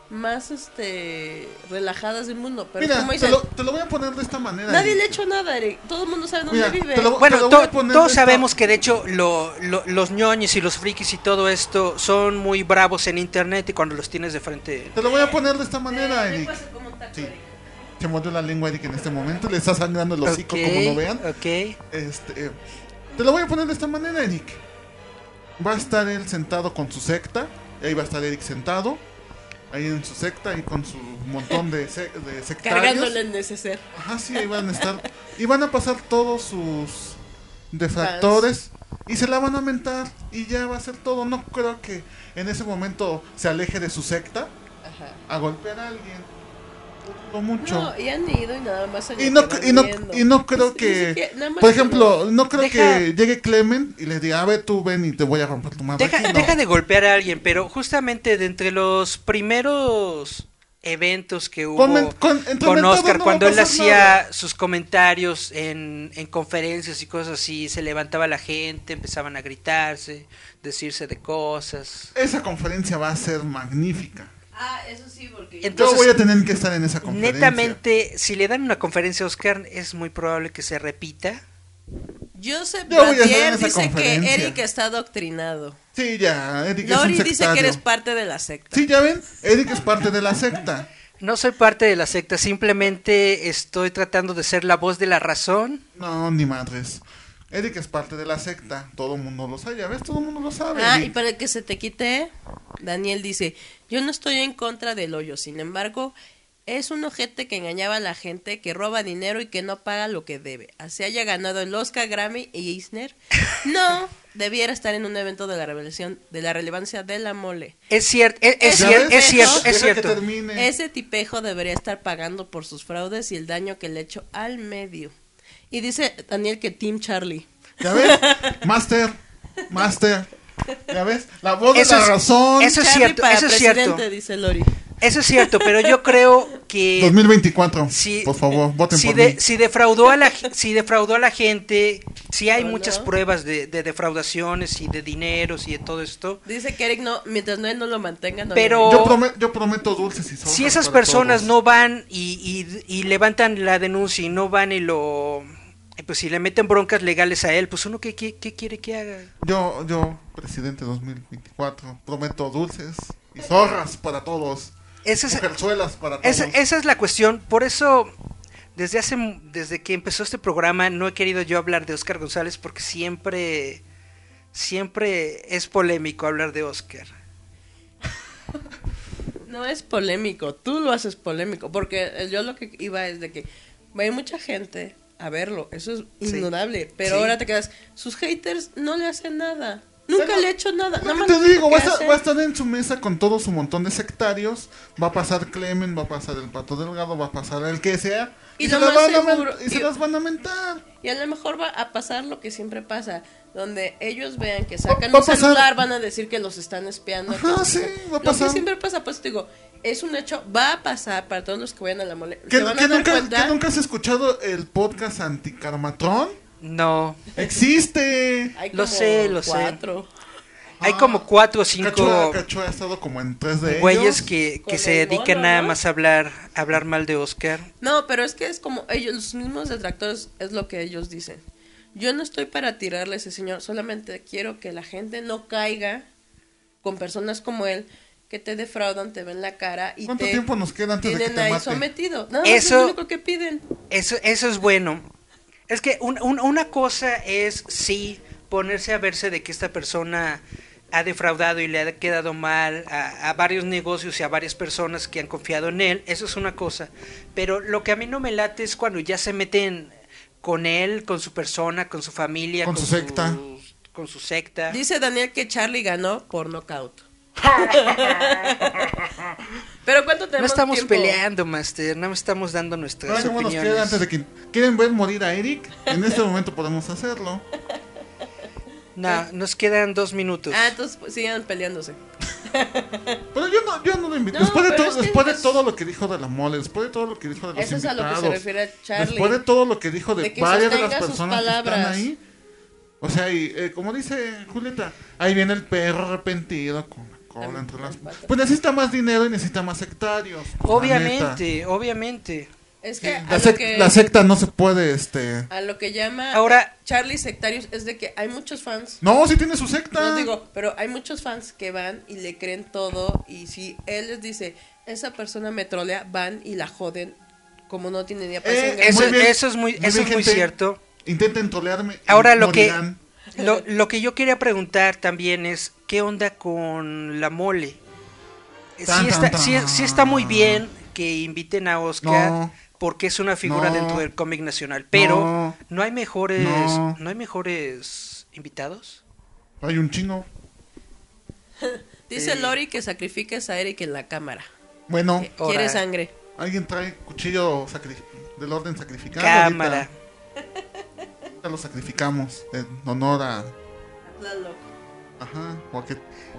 más este relajadas del mundo. Pero Mira, como te lo, te lo voy a poner de esta manera. nadie Eric. le ha hecho nada, Eric. Todo el mundo sabe dónde Mira, vive. lo- bueno, lo to- todos esta- sabemos que de hecho lo- lo- lo- los ñoños y los frikis y todo esto son muy bravos en internet y cuando los tienes de frente Te lo voy a poner de esta manera, Eh, Eric. se come un taco, Sí. Eric. Se mordió la lengua Eric en este momento. Le está sangrando el hocico, como no vean. ok. Este, eh, te lo voy a poner de esta manera, Eric. Va a estar él sentado con su secta. y Ahí va a estar Eric sentado. Ahí en su secta y con su montón de, de sectarios. Cargándole el neceser. Ajá, sí, ahí van a estar. Y van a pasar todos sus defractores. Y se la van a mentar. Y ya va a ser todo. No creo que en ese momento se aleje de su secta Ajá. a golpear a alguien. Mucho. No, y han ido y nada más se Y no, y no, y no creo que, por ejemplo, no creo Deja- que llegue Clement y le diga, a ver, tú ven y te voy a romper tu madre. Deja, aquí", no. deja de golpear a alguien, pero justamente de entre los primeros eventos que hubo Con- con- con Oscar, no cuando él hacía nada. sus comentarios en, en conferencias y cosas así, se levantaba la gente, empezaban a gritarse, decirse de cosas. Esa conferencia va a ser magnífica. Ah, eso sí, porque Yo Entonces, voy a tener que estar en esa conferencia. Netamente, si le dan una conferencia a Oscar, es muy probable que se repita. Joseph Yo Batier dice que. Eric está adoctrinado. Sí, ya, Eric es Lori un dice que eres parte de la secta. Sí, ya ven, Eric es parte de la secta. No soy parte de la secta, simplemente estoy tratando de ser la voz de la razón. No, ni madres. Eric es parte de la secta. Todo el mundo lo sabe, ya ves, todo el mundo lo sabe. Ah, y para que se te quite, Daniel dice, yo no estoy en contra del hoyo, sin embargo, Es un ojete que engañaba a la gente, que roba dinero y que no paga lo que debe. Así haya ganado el Oscar, Grammy y Eisner. (laughs) No, debiera estar en un evento de la revelación, de la relevancia de la mole. Es cierto, es, es es cierto, es cierto. Ese tipejo debería estar pagando por sus fraudes y el daño que le echó al medio. Y dice Daniel que Team Charlie. ¿Ya ves? (laughs) Master, Master. ¿Ya ves? La voz Eso de la es- razón. eso es Charlie cierto, para eso es cierto. dice Lori. Eso es cierto, pero yo creo que (laughs) 2024. si, por favor, voten si, por de- mí. si defraudó a la (laughs) si defraudó a la gente, si hay ¿O muchas no? pruebas de, de defraudaciones y de dineros y de todo esto. Dice que Eric no, mientras no él no lo mantenga, no Pero- Yo, prome- yo prometo dulces y Si esas personas todos. no van y, y- y levantan la denuncia y no van y lo pues si le meten broncas legales a él, pues uno qué, qué, qué quiere que haga. Yo, yo, presidente 2024, prometo dulces y zorras para todos. Esa es, para todos. esa, esa es la cuestión, por eso desde hace desde que empezó este programa no he querido yo hablar de Oscar González porque siempre siempre es polémico hablar de Oscar. (laughs) No es polémico, tú lo haces polémico, porque yo lo que iba es de que hay mucha gente a verlo, eso es Sí. indudable, pero Sí. ahora te quedas, sus haters no le hacen nada, nunca Pero- le he hecho nada, Lo que te lo digo, va a, estar, hace- va a estar en su mesa con todo su montón de sectarios. Va a pasar Clemen, va a pasar el Pato Delgado, va a pasar el que sea. Y Y, lo se, las van a y se las van a mentar. Y a lo mejor va a pasar lo que siempre pasa, donde ellos vean que sacan Va a un celular, van a decir que los están espiando. Ajá, sí, va a Lo pasar. que siempre pasa, pues te digo, es un hecho, va a pasar para todos los que vayan a la mole. ¿Que, nunca, cuenta- que nunca has escuchado el podcast Anticarmatrón? No, ¡Existe! Hay Lo sé, lo sé. cuatro. hay Ah, como cuatro o cinco Cacho, Cacho ha estado como en tres de güeyes ellos. que, que se dedican mono, nada ¿no? más a hablar a hablar mal de Oscar. No, pero es que es como ellos, los mismos detractores, es lo que ellos dicen. Yo no estoy para tirarle a ese señor, solamente quiero que la gente no caiga con personas como él que te defraudan, te ven la cara y ¿Cuánto te tiempo nos queda antes de que tienen te ahí mate? sometido. Nada más es Eso- lo único que piden. Eso, eso es bueno. Es que un- un- una cosa es, sí, ponerse a verse de que esta persona ha defraudado y le ha quedado mal a, a varios negocios y a varias personas que han confiado en él. Eso es una cosa. Pero lo que a mí no me late es cuando ya se meten con él, con su persona, con su familia, Con su secta. con su secta. Dice Daniel que Charlie ganó por nocaut. (laughs) Pero ¿cuánto No tenemos estamos tiempo? peleando, Master, no estamos dando nuestras ¿cómo nos opiniones. queda antes de que quieren ver morir a Eric? En este momento podemos hacerlo. (laughs) No, nos quedan dos minutos. Ah, entonces pues, sigan peleándose. (laughs) Pero yo no, yo no lo invito. No, después de, todo, es que después de es- todo lo que dijo de la mole, después de todo lo que dijo de los Eso es a lo que se invitados, refiere Charlie. después de todo lo que dijo de, De que varias de las personas que están ahí, o sea, y, eh, como dice Julieta, ahí viene el perro arrepentido con entre las... Pues necesita más dinero y necesita más neta. Obviamente, obviamente. Es que, a La, sec- que la secta no se puede, este... a lo que llama Ahora- Charlie sectarios es de que hay muchos fans. No, sí tiene su secta. No digo, pero hay muchos fans que van y le creen todo y si él les dice, esa persona me trolea, van y la joden como no tiene ni Eh, Eso- es muy- eso bien, es muy gente. cierto. Intenten trolearme. y Ahora lo que, morirán. Lo, lo que yo quería preguntar también es, ¿qué onda con la mole? Sí está, sí- sí está muy bien que inviten a Oscar No. porque es una figura No. dentro del cómic nacional, pero No. no, hay mejores No. no hay mejores invitados. Hay un chingo. (laughs) Dice Sí. Lori que sacrifiques a Eric en la cámara. Bueno, quiere sangre. alguien trae cuchillo del orden sacrificado. Cámara. Ahorita, lo sacrificamos en honor a. Ajá, porque.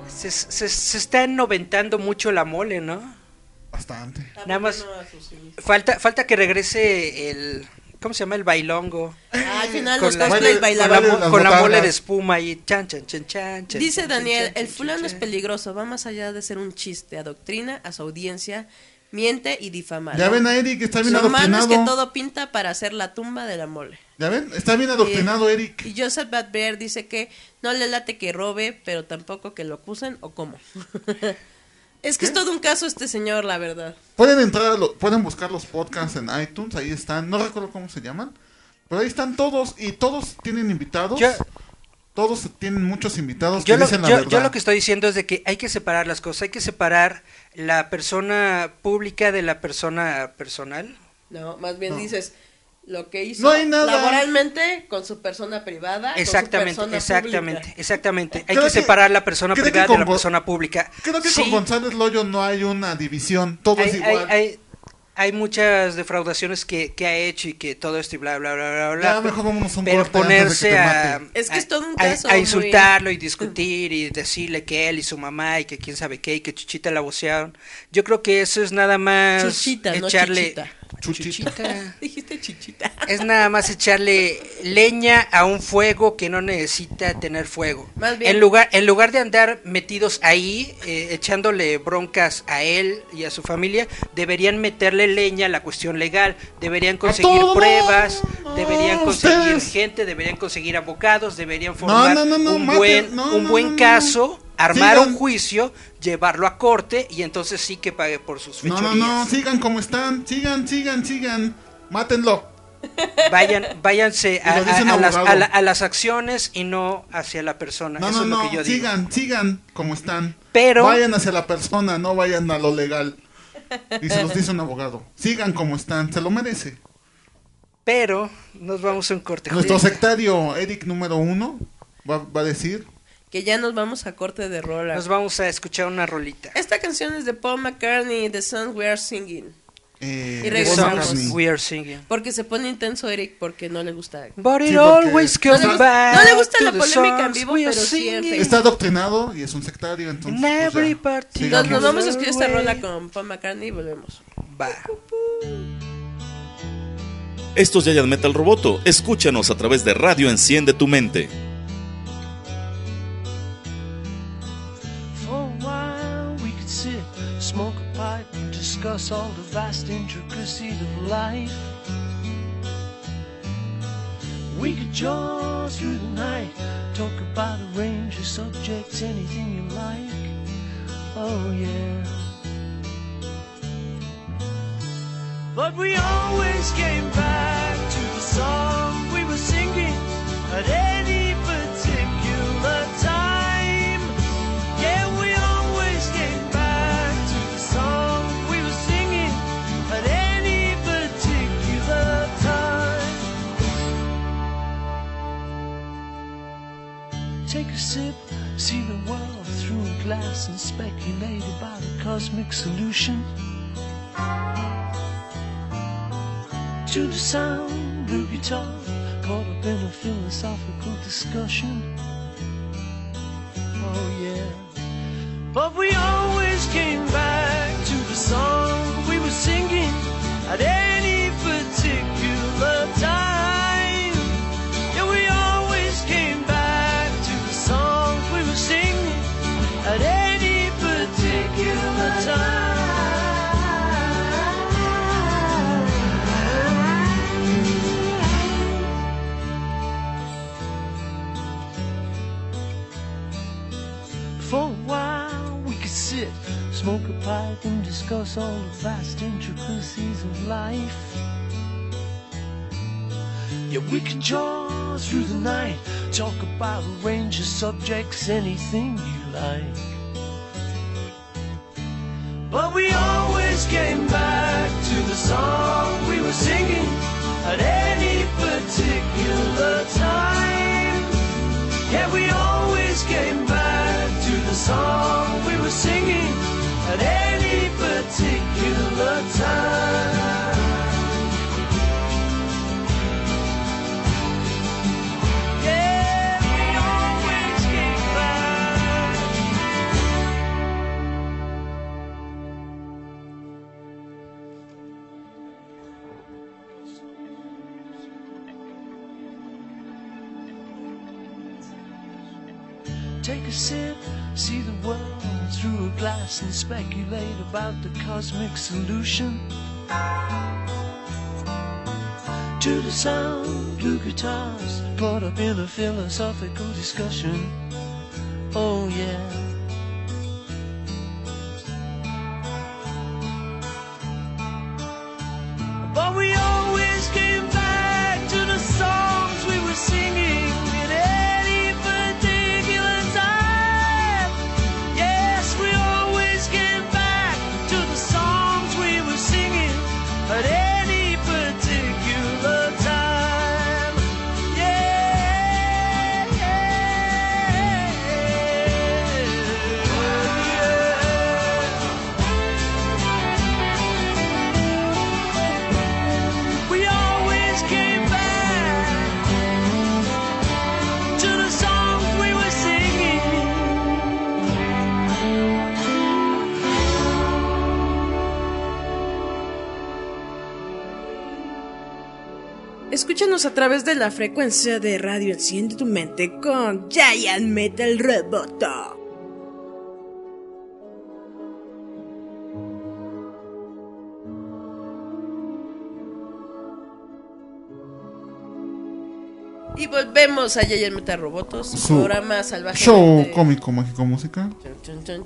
Se, se, se está noventando mucho la mole, ¿no? Bastante. Nada más falta falta que regrese el ¿cómo se llama? el bailongo. Ah, al final con los la, cosplays bailaban. con la, con la mole de espuma y chan chan chan chan. chan, Dice chan, Daniel, chan, el chan, fulano es peligroso, va más allá de ser un chiste, adoctrina a su audiencia, miente y difama. Ya ven a Eric, está bien Lo malo es adoctrinado. que todo pinta para hacer la tumba de la mole. Ya ven, está bien adoctrinado Eric. Y Joseph Badbear dice que no le late que robe, pero tampoco que lo acusen o cómo. (laughs) es que es todo un caso este señor, la verdad. Pueden entrar, a lo- pueden buscar los podcasts en iTunes, ahí están. No recuerdo cómo se llaman. Pero ahí están todos y todos tienen invitados. Yo- todos tienen muchos invitados Yo que lo, dicen la yo- verdad. yo lo que estoy diciendo es de que hay que separar las cosas, hay que separar la persona pública de la persona personal. No, más bien No. dices lo que hizo No hay nada. laboralmente con su persona privada. Exactamente, con su persona exactamente, pública. exactamente. Hay que que- separar la persona privada de la persona pública. Creo que Sí, con González Loyo no hay una división, todo es igual. hay- hay- hay muchas defraudaciones que, que ha hecho y que todo esto y bla, bla, bla, bla, bla. Ya, mejor vámonos a un pero corte antes de que ponerse te a. Es que es todo un caso a insultarlo y discutir y decirle que él y su mamá y que quién sabe qué y que Chuchita la vocearon. Yo creo que eso es nada más Chuchita, no echarle chichita. Chuchita. Chuchita. (laughs) Dijiste chichita. Es nada más echarle leña a un fuego que no necesita tener fuego. Más bien- En lugar, en lugar de andar metidos ahí, eh, echándole broncas a él y a su familia, deberían meterle leña a la cuestión legal. Deberían conseguir pruebas, deberían conseguir ustedes. gente, deberían conseguir abogados, deberían formar no, no, no, un buen, un caso, armar Sigan. un juicio, llevarlo a corte y entonces sí que pague por sus No, fechorías. no, no, sigan como están, sigan, sigan, sigan. Mátenlo. Vayan, váyanse (laughs) a, las, abogado. a la- a las acciones y no hacia la persona. No, Eso no, es lo no, que yo digo. sigan, sigan como están. Pero- Vayan hacia la persona, no vayan a lo legal. Y se los dice un abogado. Sigan como están, se lo merece. Pero nos vamos a un corte. Nuestro sectario, Eric número uno, va, va a decir. Que ya nos vamos a corte de rola. Nos vamos a escuchar una rolita. Esta canción es de Paul McCartney, The Song We Are Singing. Eh, Y regresamos. We are singing. Porque se pone intenso Eric porque no le gusta. But it Sí, porque- always No comes gusta- back no le gusta la polémica en vivo, pero singing. Está adoctrinado y es un sectario, entonces. In pues ya. Nos, nos vamos a escuchar esta rola con Paul McCartney y volvemos. Va. Esto es Giant Metal Roboto. Escúchanos a través de Radio Enciende tu Mente. Discuss all the vast intricacies of life. We could jaw through the night, talk about a range of subjects, anything you like. Oh yeah. But we always came back to the song we were singing at glass and speculate about a cosmic solution. To the sound of guitar, caught up in a philosophical discussion. Pipe, and discuss all the vast intricacies of life. Yeah, we could jaw through the night, talk about a range of subjects, anything you like. But we always came back to the song we were singing at any particular time. Yeah, we always came back to the song we were singing at any particular time. A glass and speculate about the cosmic solution. To the sound of guitars, caught up in a philosophical discussion. Oh yeah. But we always Escúchanos a través de la frecuencia de radio Enciende tu mente con Giant Metal Roboto. Y volvemos a Giant Metal Roboto, su, programa salvaje. Show cómico, mágico, música.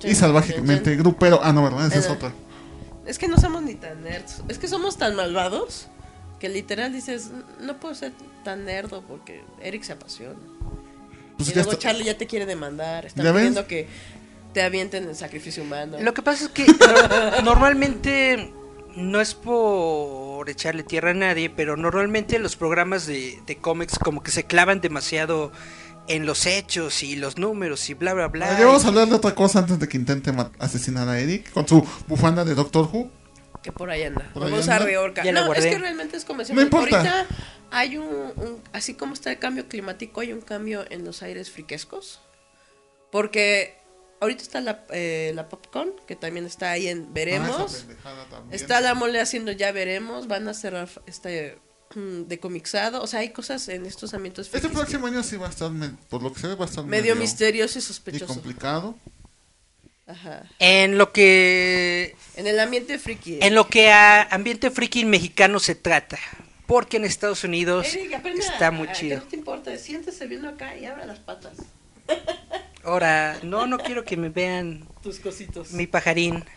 Y salvajemente grupero. Ah, no, ¿verdad? Esa es otra. Es que no somos ni tan nerds. Es que somos tan malvados que literal dices, no puedo ser tan nerdo porque Eric se apasiona. Pues y luego está- Charlie ya te quiere demandar. Está pidiendo que te avienten el sacrificio humano. Lo que pasa es que no- (laughs) normalmente no es por echarle tierra a nadie, pero normalmente los programas de, de cómics como que se clavan demasiado en los hechos y los números y bla bla bla. Ya vamos a hablar de otra cosa antes de que intente asesinar a Eric con su bufanda de Doctor Who. Que por ahí anda. Por ahí Vamos anda. a reorca. Ya la No, es guardé. que realmente es como No decimos, importa. Ahorita hay un, un- Así como está el cambio climático, hay un cambio en los aires friquescos. Porque ahorita está la, eh, la Popcorn, que también está ahí en Ah, Veremos. esa pendejada también. Está la mole haciendo ya veremos, van a cerrar este mm, de comixado, o sea, hay cosas en estos ambientes Este próximo año sí va a estar, me- por lo que se ve, va a estar que- medio misterioso y y sospechoso. complicado. Ajá. En lo que En el ambiente friki. en lo que a ambiente friki mexicano se trata, porque en Estados Unidos Eric, aprende está muy a- chido. No te importa, siéntese viendo acá y abra las patas. (laughs) Ahora, no no quiero que me vean Tus cositos. mi pajarín. (laughs)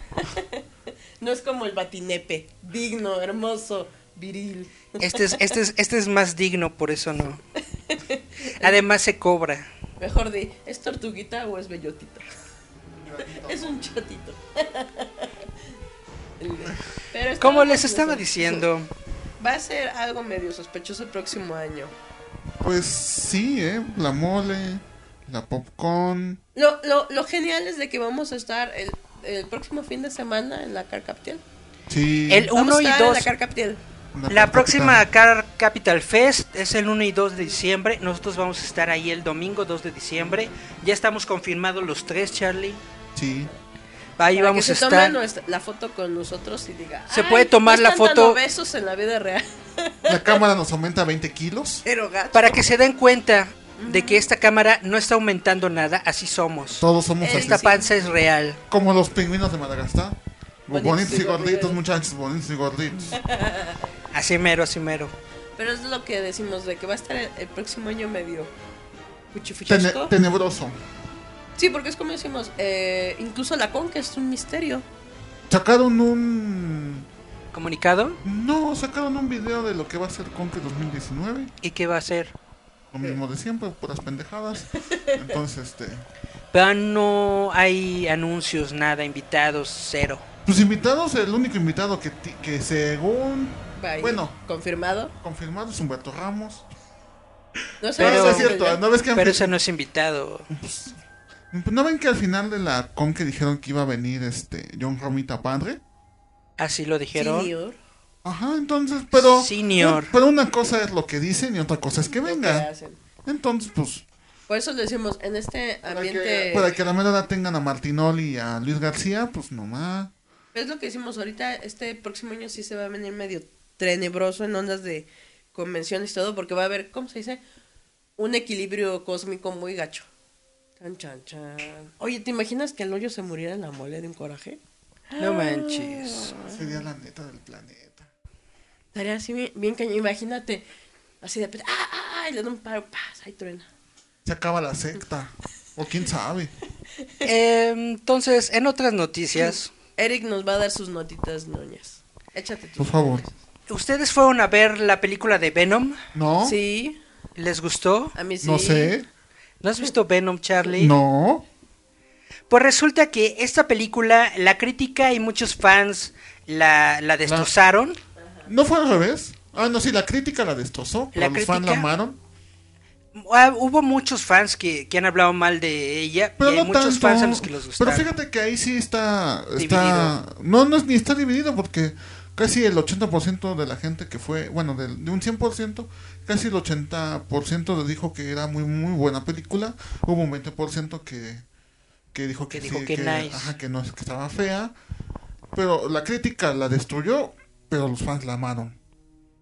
No es como el batinepe, digno, hermoso, viril. Este es este es este es más digno, por eso no. (laughs) Además se cobra. Mejor di, ¿es tortuguita o es es un chatito. (laughs) Pero Como les gracioso. estaba diciendo, Va a ser algo medio sospechoso el próximo año. Pues sí, ¿eh? La mole, la popcorn. Lo, lo, lo genial es de que vamos a estar el, el próximo fin de semana en la Car Capital. Sí. El- Vamos Uno a y estar en dos. la Car Capital. La Car próxima. Car Capital Fest es el 1 y 2 de diciembre. Nosotros vamos a estar ahí el domingo 2 de diciembre. Ya estamos confirmados los tres, Charlie. Sí. Ahí Para vamos que a se tome estar. nuestra- la foto con nosotros y diga. Se "Ay, puede tomar la foto- obesos en la vida real. (laughs) La cámara nos aumenta 20 kilos. Pero gacho. Para que se den cuenta de que esta cámara no está aumentando nada, así somos. Todos somos así. Esta panza es real. Como los pingüinos de Madagascar. Bonitos Bonitos, y gorditos, muchachos. Bonitos y gorditos. (laughs) Así mero, así mero. Pero es lo que decimos de que va a estar el, el próximo año medio Tene- tenebroso. Sí, porque es como decimos, eh, incluso la conca es un misterio. Sacaron un. ¿Comunicado? No, sacaron un video de lo que va a ser Conque 2019. ¿Y qué va a hacer? Lo mismo de siempre, puras pendejadas. Entonces, este. Pero no hay anuncios, nada, invitados, cero. Pues invitados, el único invitado que, ti- que según Bye. Bueno. Confirmado. confirmado es Humberto Ramos. No sé Pero- Pero si es cierto, ¿no ves que Pero ese no es invitado. ¿No ven que al final de la con que dijeron que iba a venir este John Romita Padre? Así lo dijeron. Senior, Ajá, entonces, pero Senior. pero una cosa es lo que dicen y otra cosa es que venga. hacen. Entonces, pues Por eso le decimos, en este para ambiente... que, para que a la mera hora tengan a Martinoli y a Luis García, pues nomás. Es lo que decimos ahorita, este próximo año sí se va a venir medio tenebroso en ondas de convenciones y todo, porque va a haber, ¿cómo se dice? Un equilibrio cósmico muy gacho. Chan, chan, chan. Oye, ¿te imaginas que el hoyo se muriera en la mole de un coraje? No manches. Sería la neta del planeta. Estaría así bien, bien cañón. Imagínate, así de repente, ¡ah, ah, ah! Y le da un paro, ¡paz! Ahí truena. Se acaba la secta. O quién sabe. (laughs) Eh, entonces, en otras noticias, Eric nos va a dar sus notitas ñoñas. Échate tú. Por favor. ¿ustedes fueron a ver la película de Venom? ¿No? Sí, ¿Les gustó? a mí sí. No sé. ¿No has visto Venom, Charlie? No. Pues resulta que esta película, la crítica y muchos fans la, la destrozaron. ¿No fue al revés? Ah, no, sí, la crítica la destrozó. La pero los fans la amaron. Ah, Hubo muchos fans que, que han hablado mal de ella Pero y hay no muchos tanto. fans a los que les gustaron. Pero fíjate que ahí sí está, está no, no es ni está dividido porque casi el 80% de la gente que fue, bueno, del- de, un 100%, casi el 80% dijo que era muy muy buena película. Hubo un 20% que que dijo que, Que dijo sí, que nice. ajá, que no que estaba fea. Pero la crítica la destruyó, pero los fans la amaron.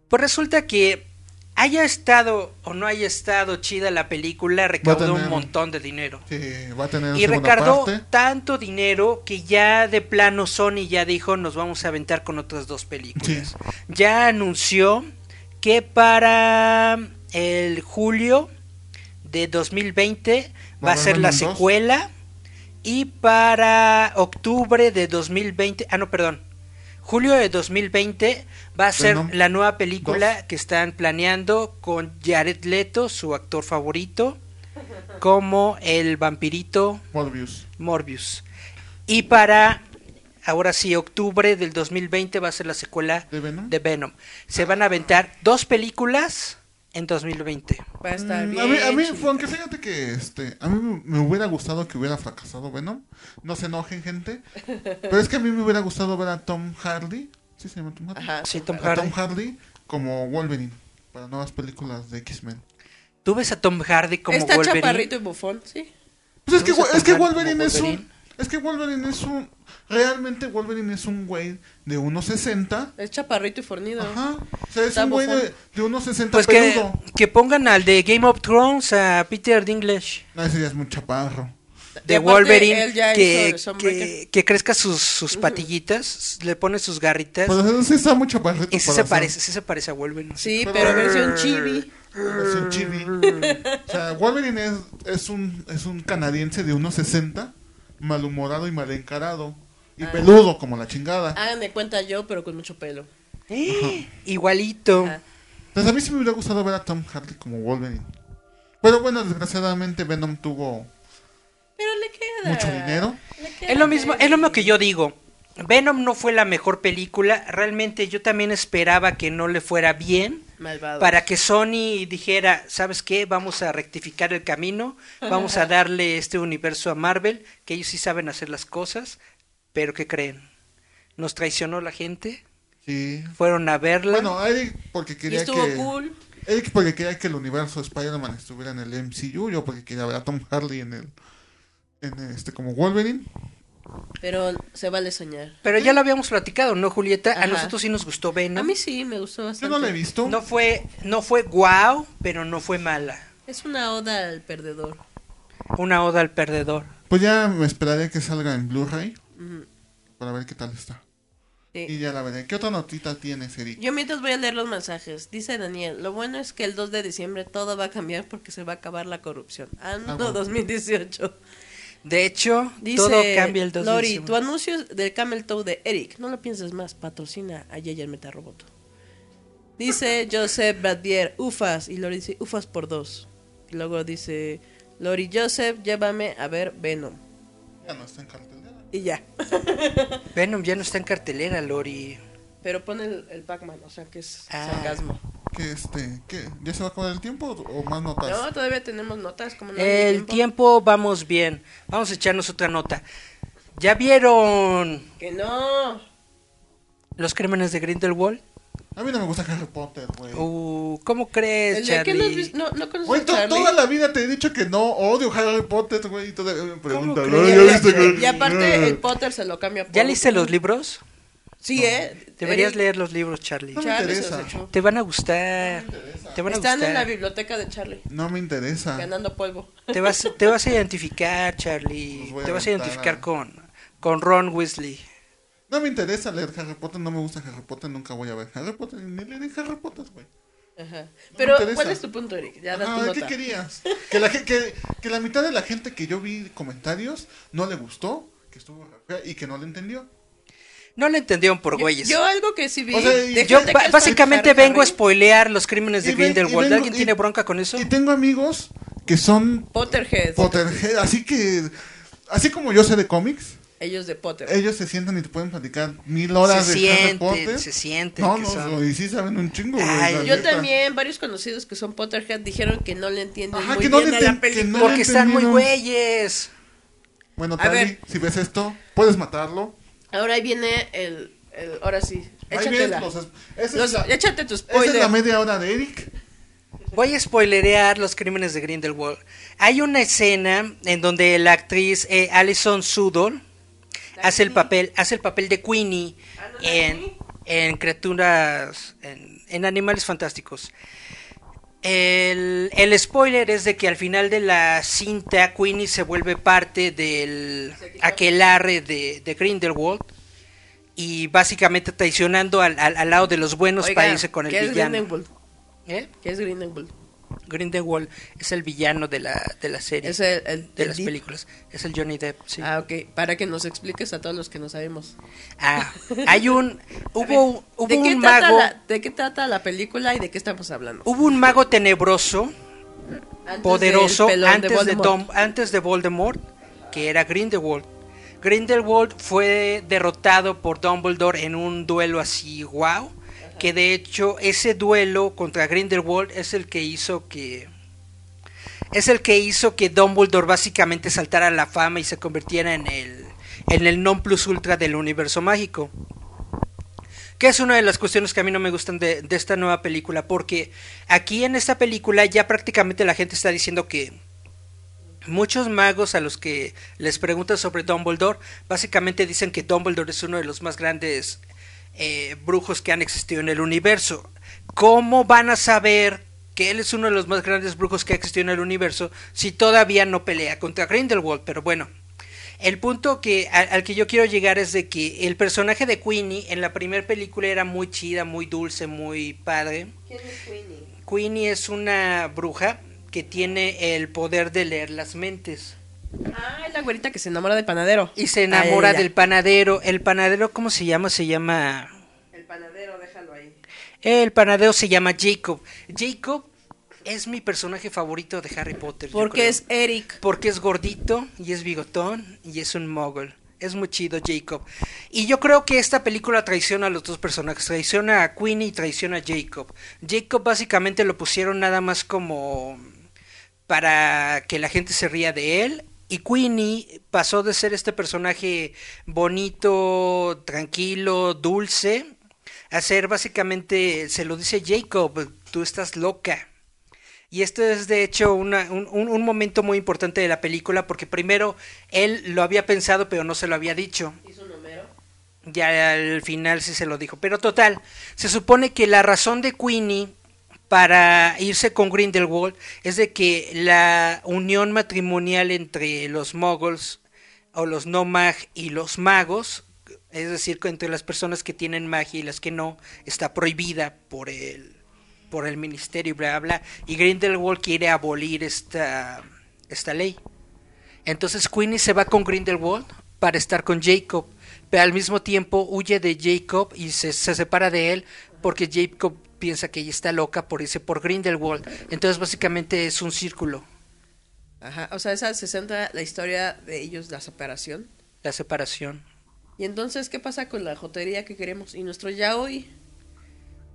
Pues resulta que haya estado o no haya estado chida la película, recaudó tener- un montón de dinero. Sí, va a tener Y recaudó parte. tanto dinero que ya de plano Sony ya dijo nos vamos a aventar con otras dos películas. Ya anunció que para el julio de 2020 va a ser la Venom 2. secuela y para octubre de 2020, ah no, perdón. Julio de 2020 va a ser Venom la nueva película 2. que están planeando con Jared Leto, su actor favorito, como el vampirito Morbius. Morbius. Y para, ahora sí, octubre del 2020 va a ser la secuela ¿De Venom? de Venom. Se van a aventar dos películas en 2020. Va a estar Mm, bien. a mí, a mí fue- aunque fíjate que este, a mí me- hubiera gustado que hubiera fracasado Venom. No se enojen, gente. Pero es que a mí me hubiera gustado ver a Tom Hardy. ¿Sí se llama Tom Hardy? Ajá. Sí, Tom A Hardy. Tom Hardy como Wolverine para nuevas películas de X-Men. ¿Tú ves a Tom Hardy como Está Wolverine? chaparrito y bufón, sí. Pues es que, ¿No ves a es que Wolverine es un. Es que Wolverine es un. Realmente Wolverine es un güey de 1.60. Es chaparrito y fornido. Ajá. O sea, es Está un güey de, de 1.60 Pues que, peludo. que pongan al de Game of Thrones a Peter Dinklage. No, ese ya es muy chaparro. De Wolverine que, que, que crezca sus, sus patillitas, le pone sus garritas. Pero sí está muy chaparrito. y sí para se hacer parece, sí se parece a Wolverine. Sí, Pero- pero versión chibi. versión chibi. (laughs) O sea, Wolverine es, es, un, es un canadiense de 1.60, malhumorado y mal encarado. Y peludo como la chingada. Hagan de cuenta yo, pero con mucho pelo. ¡Eh! Igualito. Ajá. Entonces a mí sí me hubiera gustado ver a Tom Hardy como Wolverine. Pero bueno, desgraciadamente Venom tuvo Pero le queda. mucho dinero. Queda Es lo mismo, es lo mismo que yo digo. Venom no fue la mejor película. Realmente yo también esperaba que no le fuera bien. Malvado. Para que Sony dijera, ¿sabes qué? Vamos a rectificar el camino. Vamos a darle este universo a Marvel. Que ellos sí saben hacer las cosas. Pero ¿qué creen? Nos traicionó la gente. Sí. Fueron a verla. Bueno, Eric porque Y quería estuvo que... cool. Eric porque quería que el universo de Spider-Man estuviera en el MCU. Yo porque quería ver a Tom Hardy en el... En este como Wolverine. Pero se vale soñar. pero ya lo habíamos platicado, ¿no, Julieta? A nosotros sí nos gustó Venom. A mí sí me gustó Yo bastante. no la he visto. No fue, no fue guau, pero no fue mala. Es una oda al perdedor. Una oda al perdedor. Pues ya me esperaré que salga en Blu-ray. Para ver qué tal está. Sí. Y ya la veré. ¿Qué otra notita tienes, Eric? Yo mientras voy a leer los mensajes. Dice Daniel, lo bueno es que el 2 de diciembre todo va a cambiar porque se va a acabar la corrupción. No, Ah, bueno. 2018. De hecho, Dice todo cambia el 2 de Lori, tu anuncio del Camel Toe de Eric, no lo pienses más, patrocina a Yaya el Metaroboto. Dice Joseph Badier, ufas, y Lori dice, ufas por dos. Y luego dice, Lori Joseph, llévame a ver Venom. Ya no está en cartelera. Y ya. Venom ya no está en cartelera, Lori. Pero pone el, el Pac-Man, o sea que es Ah. sarcasmo. ¿Qué, este, qué? ¿Ya se va a acabar el tiempo o más notas? No, todavía tenemos notas, como no El tiempo vamos bien. Vamos a echarnos otra nota. ¿Ya vieron Que no. los crímenes de Grindelwald? A mí no me gusta Harry Potter, güey. Uh, ¿Cómo crees, El de que no, has Charlie? visto- no, no to- Charlie. toda la vida te he dicho que no odio Harry Potter, güey. Y todavía me preguntan? "Ay, Y, ¿ya viste que-" y aparte el Potter se lo cambia por ¿Ya leíste los libros? Sí, eh. Deberías Eric- leer los libros, Charlie. No me Charlie interesa. Te van a gustar. Te van a Están en la gustar. biblioteca de Charlie, No me interesa. ganando polvo. Te vas, te vas a identificar, Charlie. Te vas a identificar a- con, con Ron Weasley. No me interesa leer Harry Potter, no me gusta Harry Potter, nunca voy a ver Harry Potter, ni leeré Harry Potter, güey. Ajá. me Pero. ¿cuál es tu punto, Eric? Ya da tu Ajá, ¿qué nota. querías? Que la, que, que la mitad de la gente que yo vi comentarios no le gustó, que estuvo y que no le entendió. No lo entendieron por Yo, güeyes. yo algo que sí vi. O sea, y- Yo que básicamente vengo a spoilear los crímenes de Y Grindelwald. vengo- ¿Alguien y- tiene bronca con eso? Y tengo amigos que son Potterhead. Potterhead, así que, así como yo sé de cómics, Ellos de Potter. ellos se sientan y te pueden platicar mil horas se de sienten, Potter. se sienten. No, que no, son- y sí saben un chingo, güey. Ay, Yo neta. también, varios conocidos que son Potterhead dijeron que no le entienden Ajá, muy que no bien le a la película. no Porque están muy güeyes. Bueno, Tali, si ves esto, puedes matarlo. Ahora ahí viene el, el ahora sí. Échatela. los... Los- la, échate tu esa es la media hora de Eric. Voy a spoilerear los crímenes de Grindelwald. Hay una escena en donde la actriz eh, Alison Sudol hace el papel, hace el papel de Queenie en, en criaturas, en, en animales fantásticos. El, el spoiler es de que al final de la cinta Queenie se vuelve parte del aquelarre de, de Grindelwald y básicamente traicionando al, al, al lado de los buenos Oiga, para irse con el ¿qué es villano. Grindelwald? ¿Eh? ¿Qué es Grindelwald? Grindelwald es el villano de la, de la serie, Es el, el- de el las Deep. películas. Es el Johnny Depp, sí. Ah, ok. Para que nos expliques a todos los que no sabemos. Ah, hay un (laughs) hubo hubo ¿De qué, un mago la, ¿De qué trata la película y de qué estamos hablando? hubo un mago tenebroso Antes poderoso antes de. Dom- antes de Voldemort, que era Grindelwald. Grindelwald fue derrotado por Dumbledore en un duelo así, wow, que de hecho ese duelo contra Grindelwald es el que hizo que es el que hizo que Dumbledore básicamente saltara a la fama y se convirtiera en el en el non plus ultra del universo mágico. Que es una de las cuestiones que a mí no me gustan de, de esta nueva película, porque aquí en esta película ya prácticamente la gente está diciendo que muchos magos a los que les preguntan sobre Dumbledore, básicamente dicen que Dumbledore es uno de los más grandes eh, brujos que han existido en el universo. ¿Cómo van a saber que él es uno de los más grandes brujos que ha existido en el universo si todavía no pelea contra Grindelwald? Pero bueno, el punto que al, al que yo quiero llegar es de que el personaje de Queenie en la primera película era muy chida, muy dulce, muy padre. ¿Quién es Queenie? Queenie es una bruja que tiene el poder de leer las mentes Ah, es la güerita que se enamora del panadero. y se enamora del panadero. El panadero, ¿cómo se llama? Se llama El panadero, déjalo ahí. el panadero se llama Jacob. Jacob es mi personaje favorito de Harry Potter. Porque es Eric. porque es gordito y es bigotón y es un mogul. Es muy chido Jacob. Y yo creo que esta película traiciona a los dos personajes. Traiciona a Queenie y traiciona a Jacob. Jacob básicamente lo pusieron nada más como para que la gente se ría de él. Y Queenie pasó de ser este personaje bonito, tranquilo, dulce, a ser básicamente, se lo dice Jacob, tú estás loca. Y esto es de hecho una- un, un- momento muy importante de la película porque primero él lo había pensado pero no se lo había dicho. Ya al final sí se lo dijo. Pero total, se supone que la razón de Queenie para irse con Grindelwald es de que la unión matrimonial entre los moguls o los no mag y los magos, es decir, entre las personas que tienen magia y las que no, está prohibida por el por el ministerio y bla bla y Grindelwald quiere abolir esta esta ley. Entonces Queenie se va con Grindelwald para estar con Jacob, pero al mismo tiempo huye de Jacob y se, se separa de él porque Jacob piensa que ella está loca por irse por Grindelwald. Entonces básicamente es un círculo, Ajá, o sea, esa se centra la historia de ellos, la separación. la separación. Y entonces, ¿qué pasa con la jotería que queremos? Y nuestro yaoi,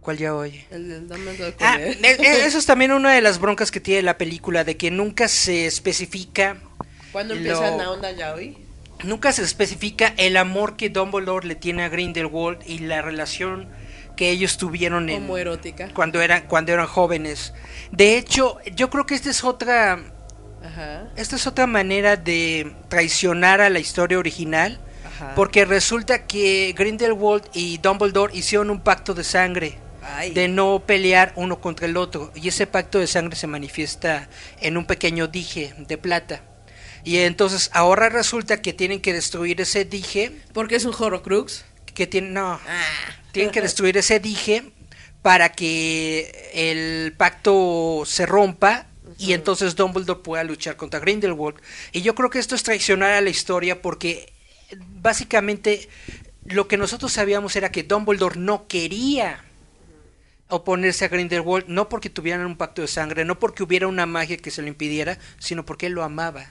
¿Cuál ya oye? el algo de Ah, e- e- eso es (laughs) también una de las broncas que tiene la película, de que nunca se especifica ¿Cuándo lo- empieza la onda yaoi? Nunca se especifica el amor que Dumbledore le tiene a Grindelwald y la relación que ellos tuvieron en, Homoerótica. cuando eran cuando eran jóvenes. De hecho, yo creo que esta es otra Ajá, esta es otra manera de traicionar a la historia original, ajá. porque resulta que Grindelwald y Dumbledore hicieron un pacto de sangre Ay. de no pelear uno contra el otro y ese pacto de sangre se manifiesta en un pequeño dije de plata. Y entonces ahora resulta que tienen que destruir ese dije, Porque es un Horrocrux. Que tienen no, Ah. tienen que destruir ese dije para que el pacto se rompa y entonces Dumbledore pueda luchar contra Grindelwald. Y yo creo que esto es traicionar a la historia porque básicamente lo que nosotros sabíamos era que Dumbledore no quería oponerse a Grindelwald, no porque tuvieran un pacto de sangre, no porque hubiera una magia que se lo impidiera, sino porque él lo amaba.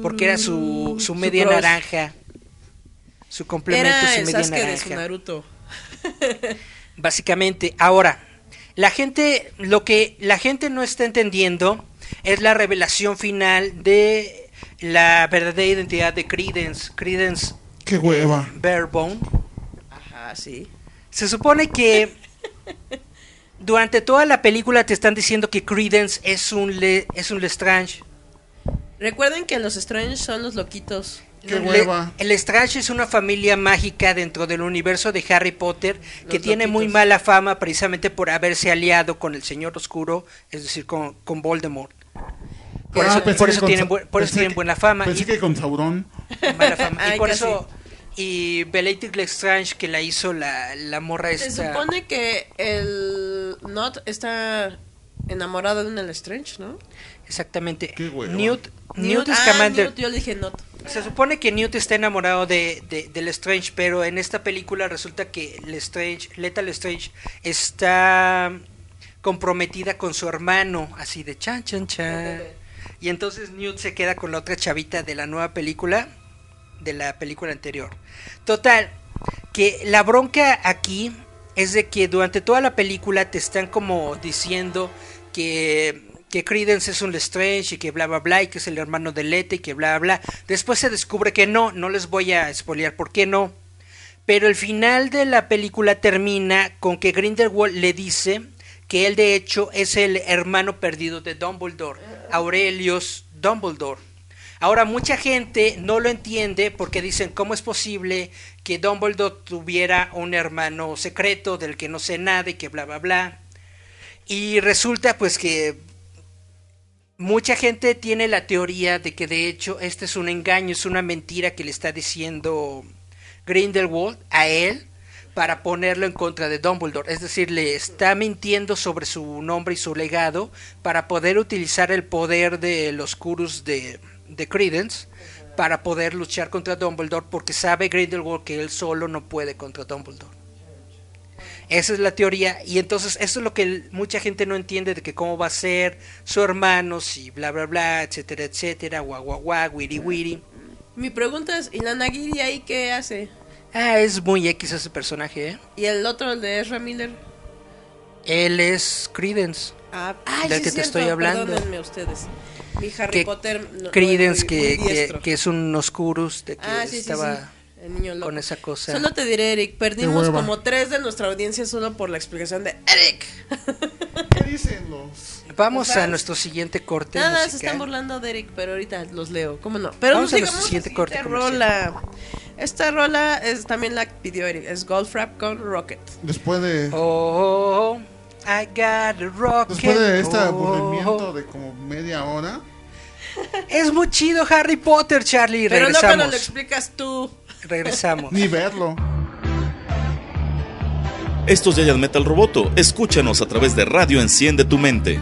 Porque era su, su media naranja. Su complemento, Era su el media Sasuke de su Naruto. (laughs) Básicamente, ahora, la gente, lo que la gente no está entendiendo es la revelación final de la verdadera identidad de Credence, Credence Qué hueva. Barebone. Ajá, sí. Se supone que (laughs) durante toda la película te están diciendo que Credence es un Le- es un Lestrange. Recuerden que los Strange son los loquitos. Qué Le- hueva. el Strange es una familia mágica dentro del universo de Harry Potter que Los tiene muy mala fama precisamente por haberse aliado con el Señor Oscuro, es decir, con, con Voldemort. Por Ah, eso, pensé por eso tienen, por eso pensé tienen que- buena fama. Pensé Y, que con Sauron. mala fama. (laughs) y por casi. eso. Y Bellatrix Lestrange, que la hizo la, la morra Se esta. supone que el Not está enamorado de un Strange, ¿no? Exactamente. Qué hueva. Newt, Newt ah, Scamander. Newt, yo le dije Not. Se supone que Newt está enamorado de, de, del Strange, pero en esta película resulta que Lestrange, Lethal Strange está comprometida con su hermano, así de chan chan chan. Y entonces Newt se queda con la otra chavita de la nueva película, de la película anterior. Total, que la bronca aquí es de que durante toda la película te están como diciendo que, que Credence es un Lestrange y que bla bla bla y que es el hermano de Lete y que bla bla. Después se descubre que no, no les voy a spoilear por qué no. Pero el final de la película termina con que Grindelwald le dice que él de hecho es el hermano perdido de Dumbledore, Aurelius Dumbledore. Ahora mucha gente no lo entiende porque dicen cómo es posible que Dumbledore tuviera un hermano secreto del que no sé nada y que bla bla bla. Y resulta pues que mucha gente tiene la teoría de que de hecho este es un engaño, es una mentira que le está diciendo Grindelwald a él para ponerlo en contra de Dumbledore. Es decir, le está mintiendo sobre su nombre y su legado para poder utilizar el poder de los Curus de, de Credence para poder luchar contra Dumbledore porque sabe Grindelwald que él solo no puede contra Dumbledore. Esa es la teoría y entonces eso es lo que mucha gente no entiende de que cómo va a ser su hermano, si bla bla bla, etcétera, etcétera, guau guau guau, wiri wiri. Mi pregunta es, ¿y la Nagiri ahí qué hace? Ah, es muy X ese personaje, ¿eh? ¿Y el otro, el de Ezra Miller? Él es Credence. Ah, ay, Del sí que es te cierto, estoy hablando. Perdónenme ustedes. Mi Harry Que Potter no- no Credence, es muy- que, muy que, que es un Oscurus, de que Ah, sí, estaba sí. El niño loco. con esa cosa. Solo te diré, Eric, perdimos como tres de nuestra audiencia solo por la explicación de Eric. (laughs) ¿Qué dicen los? Vamos ¿Los a nuestro siguiente corte Nada, se están burlando de Eric, pero ahorita los leo, ¿cómo no? Pero Vamos nos a nuestro siguiente la corte comercial. rola. Esta rola es también la pidió Eric, es Goldfrapp con Rocket. Después de, Oh, I got a rocket. después de este Oh. aburrimiento de como media hora, Es muy chido Harry Potter, Charlie. Pero no Regresamos. cuando lo explicas tú. Regresamos. ni verlo. Esto es Giant Metal Roboto. Escúchanos a través de Radio Enciende tu Mente.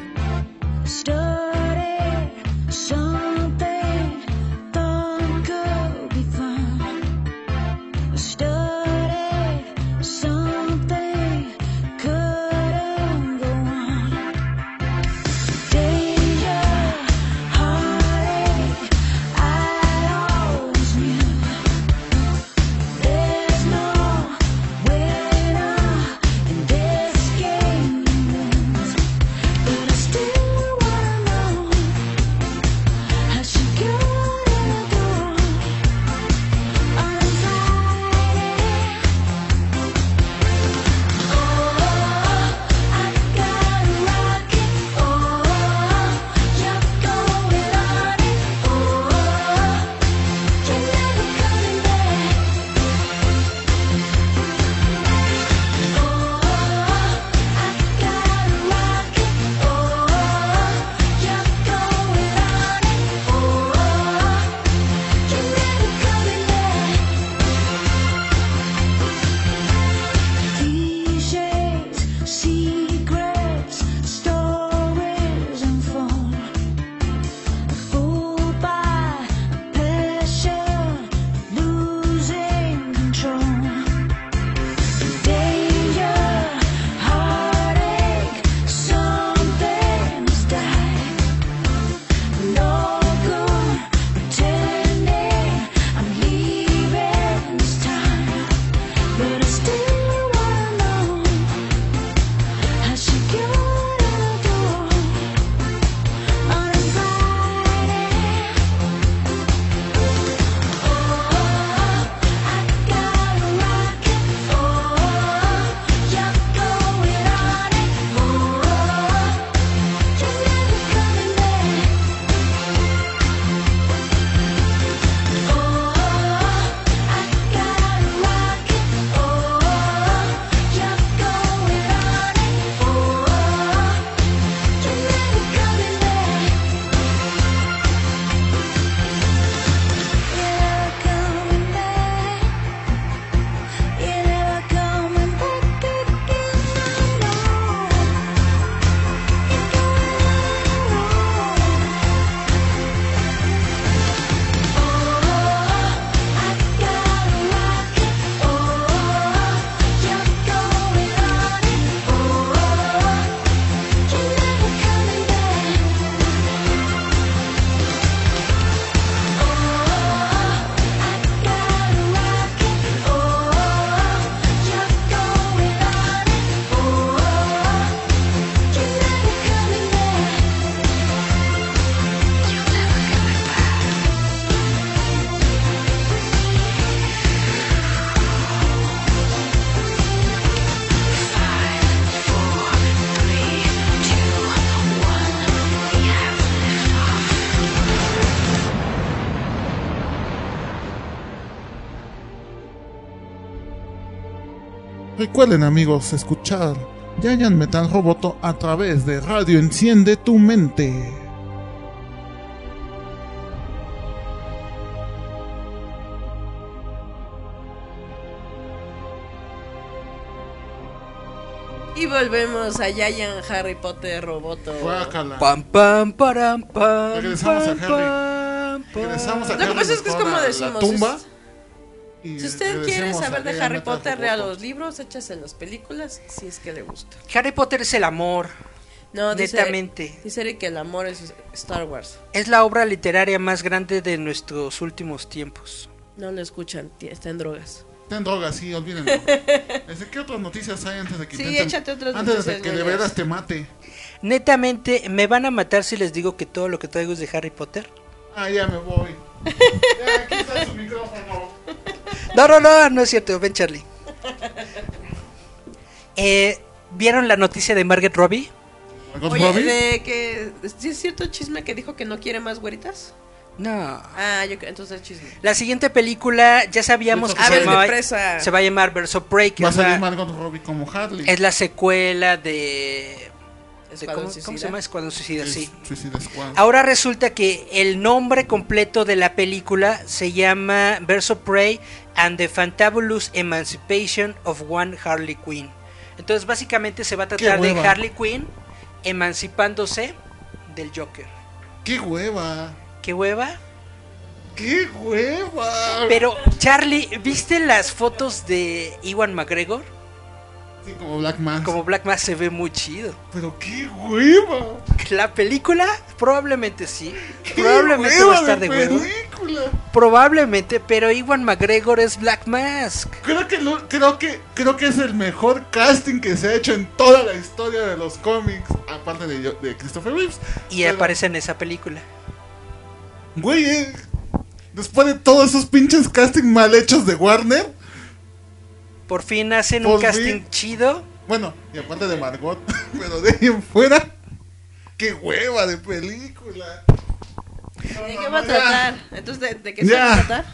Recuerden amigos escuchar Giant Metal Roboto a través de Radio Enciende tu Mente. Y volvemos a Giant Harry Potter Roboto. Guácala. Pam, pam, param, pam. Regresamos a Harry. pam, pam. Regresamos a Lo que Harry pasa es que es como decimos, La tumba. es- y Si usted quiere saber de Harry Potter, lea los libros, échase las películas, si es que le gusta. Harry Potter es el amor. No, dice, Netamente. dice Eric que el amor es Star Wars. Es la obra literaria más grande de nuestros últimos tiempos. No lo escuchan, está en drogas. Ten drogas, sí, olvídenlo. (laughs) ¿Qué otras noticias hay antes de que Sí, intenten- échate otras Antes de noticias, que de veras te mate. Netamente, ¿me van a matar si les digo que todo lo que traigo es de Harry Potter? Ah, ya me voy. (laughs) ya, aquí está su micrófono. No, no, no, no es cierto. Ven, Charlie. Eh, ¿Vieron la noticia de Margaret Robbie? ¿Margot Oye, Robbie? de que ¿sí es cierto chisme que dijo que no quiere más güeritas? No. Ah, yo creo- entonces es chisme. La siguiente película, ya sabíamos que A se, llamaba- se va a llamar Verso Prey, que Va a salir Margot Robbie como Harley. es la secuela de... Escuadrón ¿cómo, Suicida. cómo se llama? Escuadrón Suicida, Es sí. Suicide Squad. Ahora resulta que el nombre completo de la película se llama Verso Prey and the Fantabulous Emancipation of One Harley Quinn. Entonces básicamente se va a tratar de. Harley Quinn emancipándose del Joker. ¡Qué hueva! ¿Qué hueva? ¡Qué hueva! Pero Charlie, ¿viste las fotos de Iwan McGregor? Sí, como Black Mask. Como Black Mask se ve muy chido. Pero qué hueva. La película probablemente sí. ¡Qué Probablemente hueva va a estar de huevo. película! Probablemente, pero Iwan McGregor es Black Mask. Creo que, lo- creo, que, creo que es el mejor casting que se ha hecho en toda la historia de los cómics. Aparte de, Christopher Reeves. Y Pero, aparece en esa película. Güey, eh, después de todos esos pinches castings mal hechos de Warner. Por fin hacen Por un casting fin. chido. Bueno, y aparte de Margot. (laughs) Pero de ahí en fuera. ¡Qué hueva de película! ¿De qué va a tratar? Entonces, ¿de, de qué se va a tratar?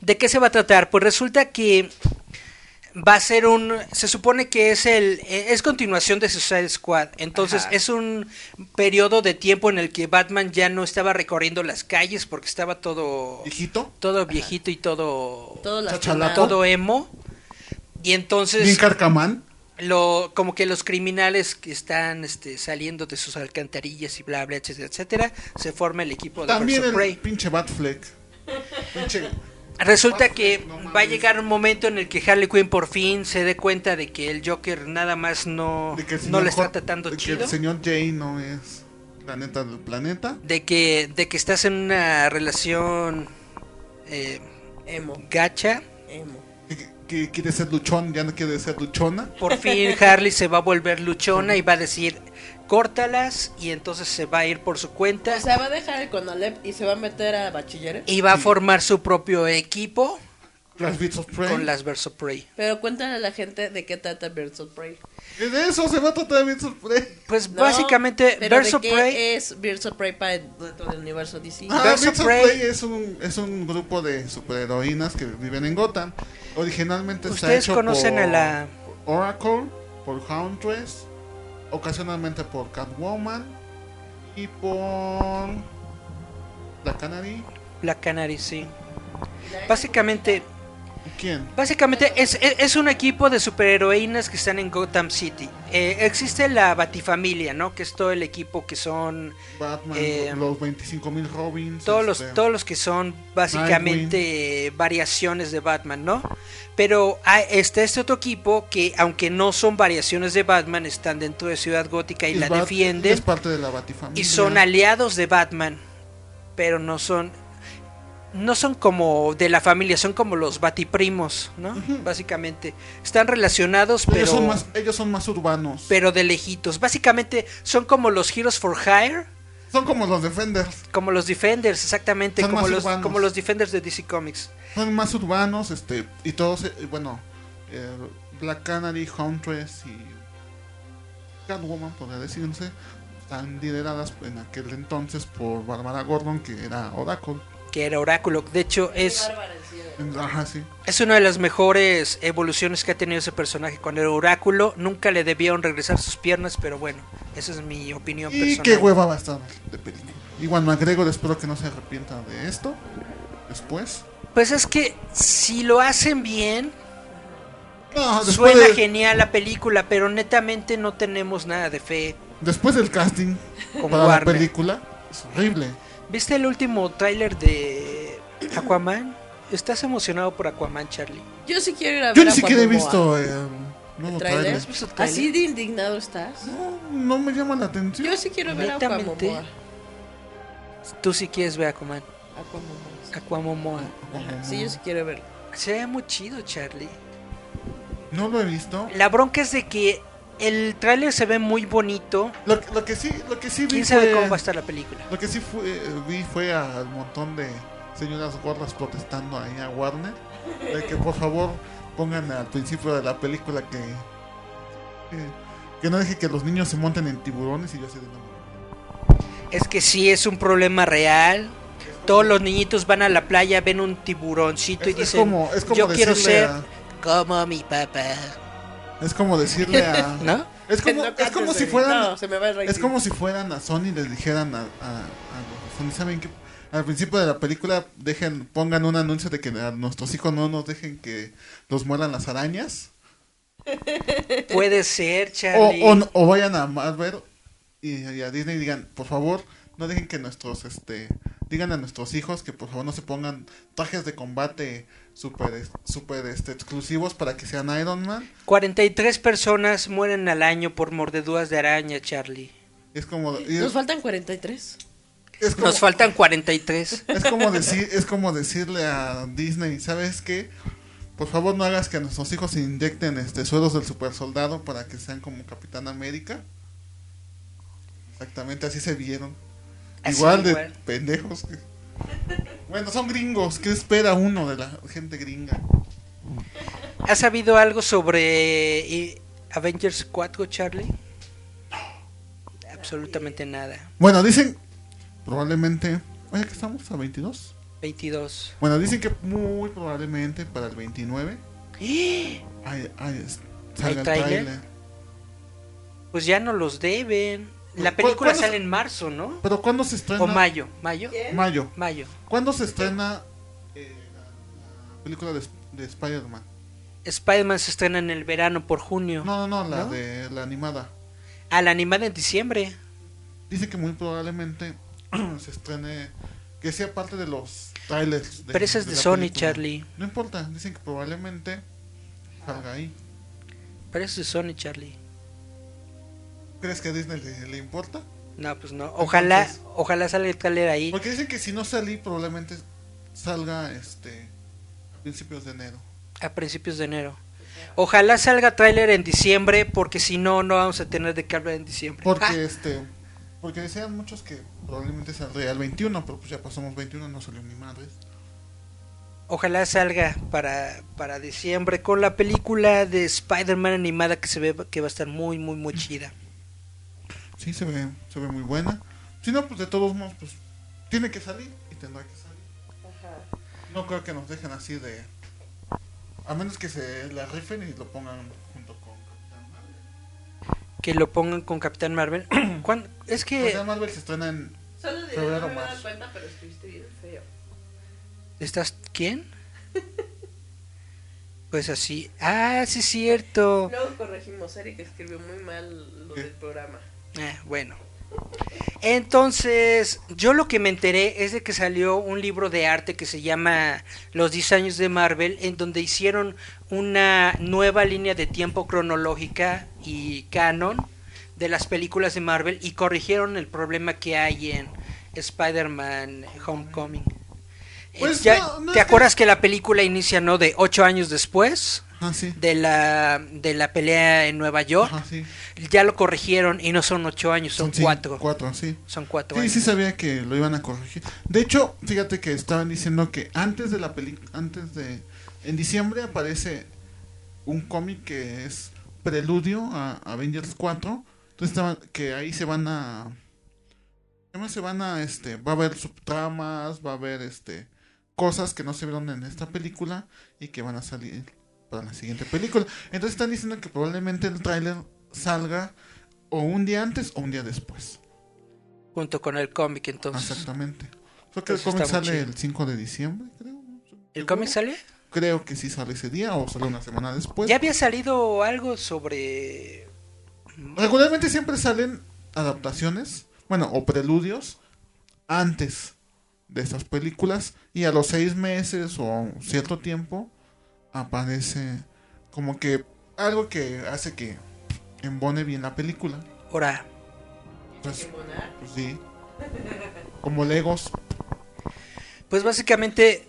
¿De qué se va a tratar? Pues resulta que va a ser un... Se supone que es el... eh, Es continuación de Suicide Squad. Entonces Ajá. es un periodo de tiempo en el que Batman ya no estaba recorriendo las calles porque estaba todo... Hijito. Todo viejito y todo... Todo. Todo emo. Y Bien entonces... carcamán. lo como que los criminales que están este, saliendo de sus alcantarillas y bla bla etcétera etcétera se forma el equipo de También el Prey. pinche Batfleck. Pinche. resulta que no va a llegar un momento en el que Harley Quinn por fin se dé cuenta de que el Joker nada más no que no le está tratando de que chido el señor Jay no es la neta del planeta. de que de que estás en una relación eh, Emo, gacha emo. Que, quiere ser luchón, ya no quiere ser luchona. por fin Harley se va a volver luchona y va a decir córtalas y entonces se va a ir por su cuenta O sea, va a dejar el Conalep y se va a meter a bachilleres. y va a formar su propio equipo Las Beats of Prey. con las Verso Prey. Pero cuéntale a la gente de qué trata Birds of Prey. De eso se va a tratar Beats of Prey. Pues No, básicamente pero Verso ¿de qué Prey es Birds of Prey para dentro del universo DC? Ah, Birds of Beats of Prey. Prey es un, es un grupo de superheroínas que viven en Gotham. Originalmente está ustedes hecho conocen por a la Oracle, por Hauntress, ocasionalmente por Catwoman y por la Canary. Black Canary, sí. Básicamente, ¿Quién? básicamente es, es, es un equipo de superheroínas que están en Gotham City. Eh, existe la Batifamilia, ¿no? Que es todo el equipo que son Batman, Eh, los 25.000 Robins. todos los este, todos los que son básicamente variaciones de Batman, ¿no? Pero hay- está este otro equipo que aunque no son variaciones de Batman están dentro de Ciudad Gótica y es la Bat- defienden Es parte de la Batifamilia. y son aliados de Batman, pero no son no son como de la familia, son como los batiprimos, ¿no? Básicamente están relacionados, ellos, pero son más, ellos son más urbanos. pero de lejitos. Básicamente son como los Heroes for Hire, Son como los Defenders. como los Defenders, exactamente, Son como los urbanos. como los Defenders de DC Comics. Son más urbanos, este, y todos, eh, bueno, eh, Black Canary, Huntress y Catwoman, podría decirse, están lideradas en aquel entonces por Barbara Gordon, que era Oracle. Que era Oráculo. De hecho, es, Ajá, sí. es una de las mejores evoluciones que ha tenido ese personaje. Cuando era Oráculo, nunca le debieron regresar sus piernas, pero bueno, esa es mi opinión Y personal. qué hueva va a estar de película. Igual McGregor, espero que no se arrepienta de esto. Después. Pues es que si lo hacen bien, No, suena de- genial la película, pero netamente no tenemos nada de fe. después del casting Con para la película, es horrible. ¿Viste el último tráiler de Aquaman? ¿Estás emocionado por Aquaman, Charlie? Yo sí quiero ir a ver Yo ni a siquiera he visto nuevo ¿Tráiler? trailer. ¿Así de indignado estás? No, no me llama la atención. Yo sí quiero ver a Juan Netamente. Momoa. Tú sí quieres ver Aquaman. Aquaman Momoa. Aquamomoa. Como- Sí, yo sí quiero verlo. Se ve muy chido, Charlie. No lo he visto. La bronca es de que el tráiler se ve muy bonito. Lo, lo que sí, lo que sí vi ¿Quién sabe fue- cómo va a estar la película? Lo que sí fue, vi fue al montón de señoras gordas protestando ahí a Warner. De que por favor pongan al principio de la película que. que, que no deje que los niños se monten en tiburones y yo así de no. Es que sí es un problema real. Todos los niñitos van a la playa, ven un tiburoncito y es dicen, como- es como yo quiero ser a- como mi papá. Es como decirle a. (laughs) ¿No? Es como, No es como si fueran. No, se me va el. Es como si fueran a Sony y les dijeran a, a, a Sony, ¿saben qué? Al principio de la película dejen, pongan un anuncio de que a nuestros hijos no nos dejen que los mueran las arañas. (laughs) Puede ser, O, Charlie. o, o vayan a Marvel y, y a Disney y digan, por favor, no dejen que nuestros, este, digan a nuestros hijos que por favor no se pongan trajes de combate super, es- super este, exclusivos para que sean Iron Man. 43 personas mueren al año por mordeduras de araña, Charlie. Es como, y Nos es, faltan 43. es como, Nos faltan 43. es como (laughs) decir, es como decirle a Disney, ¿sabes qué? Por favor no hagas que nuestros hijos se inyecten este sueros del super soldado para que sean como Capitán América. Exactamente, así se vieron. Así igual de igual. pendejos. que- Bueno, son gringos. ¿Qué espera uno de la gente gringa? ¿Has sabido algo sobre eh, Avengers 4, Charlie? Absolutamente nada. Bueno, dicen probablemente... Oye, que estamos a 22. 22. Bueno, dicen que muy probablemente para el 29 (gasps) hay, hay, salga el tráiler. Pues ya no los deben. La ¿Cu- película sale se- en marzo, ¿no? Pero ¿cuándo se estrena? O mayo. ¿Mayo? Mayo. Mayo. ¿Cuándo se estrena eh, la, la película de, de Spider-Man? Spider-Man se estrena en el verano por junio. No, no, no, la ¿No? de la animada. A la animada en diciembre. Dice que muy probablemente (clears throat) se estrene, que sea parte de los trailers. Pero esa es de la Sony, película. Charlie. No importa, dicen que probablemente salga ahí. Pero es Sony, Charlie. ¿Crees que a Disney le, le importa? No, pues no. Ojalá, Entonces- ojalá salga el trailer ahí. Porque dicen que si no salí probablemente salga este a principios de enero. A principios de enero. Ojalá salga tráiler en diciembre, porque si no, no vamos a tener de qué hablar en diciembre. Porque Ah, este porque decían muchos que probablemente saldría el 21, pero pues ya pasamos 21, no salió ni madres. ojalá salga para, para diciembre con la película de Spider-Man animada que se ve que va a estar muy, muy, muy chida. Sí, se ve, se ve muy buena. Si no, pues de todos modos, pues tiene que salir y tendrá que salir. No creo que nos dejen así de... A menos que se la rifen y lo pongan junto con Capitán Marvel. Que lo pongan con Capitán Marvel. (clears throat) ¿Cuándo? Es que Capitán Marvel se estrena en... Solo de Febrero, no me he dado cuenta, pero escribiste bien feo. ¿Estás quién? (laughs) Pues así. Ah, sí es cierto. Luego corregimos, Eric escribió muy mal lo ¿Qué? del programa. Ah, bueno. Entonces, yo lo que me enteré es de que salió un libro de arte que se llama Los 10 años de Marvel, en donde hicieron una nueva línea de tiempo cronológica y canon de las películas de Marvel y corrigieron el problema que hay en Spider-Man Homecoming. Pues ya- no, no ¿Te es que- acuerdas que la película inicia, no? De ocho años después Ah, sí. de la, de la pelea en Nueva York. Ajá, sí. Ya lo corrigieron y no son ocho años, son, sí, cuatro. Cuatro, sí. Son cuatro Sí, años. sí sabía que lo iban a corregir. De hecho, fíjate que estaban diciendo que antes de la película, antes de... En diciembre aparece un cómic que es preludio a Avengers 4. Entonces estaban, que ahí se van a... Se van a, este, va a haber subtramas, va a haber, este, cosas que no se vieron en esta película y que van a salir para la siguiente película. Entonces están diciendo que probablemente el tráiler salga o un día antes o un día después. Junto con el cómic, entonces. Exactamente. Creo que el cómic sale el 5 de diciembre, creo. ¿El cómic sale? Creo que sí sale ese día o sale una semana después. Ya había salido algo sobre. Regularmente siempre salen adaptaciones, bueno, o preludios antes de estas películas y a los seis meses o cierto tiempo aparece como que algo que hace que embone bien la película. Ahora, Pues, pues sí. Como Legos. pues básicamente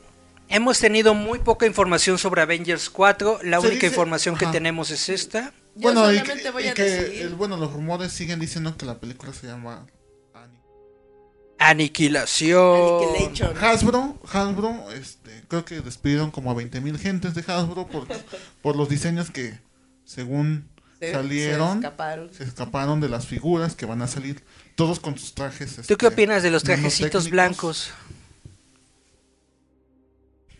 hemos tenido muy poca información sobre Avengers 4. La Se única dice- información que tenemos es esta. Yo bueno, y, voy y a que decir. el- bueno, los rumores siguen diciendo que la película se llama. Aniquilación. Hasbro, Hasbro, este, creo que despidieron como a 20.000 gentes de Hasbro por, por los diseños que, según Se- salieron, se escaparon. se escaparon de las figuras que van a salir todos con sus trajes. ¿Tú este, qué opinas de los trajecitos blancos?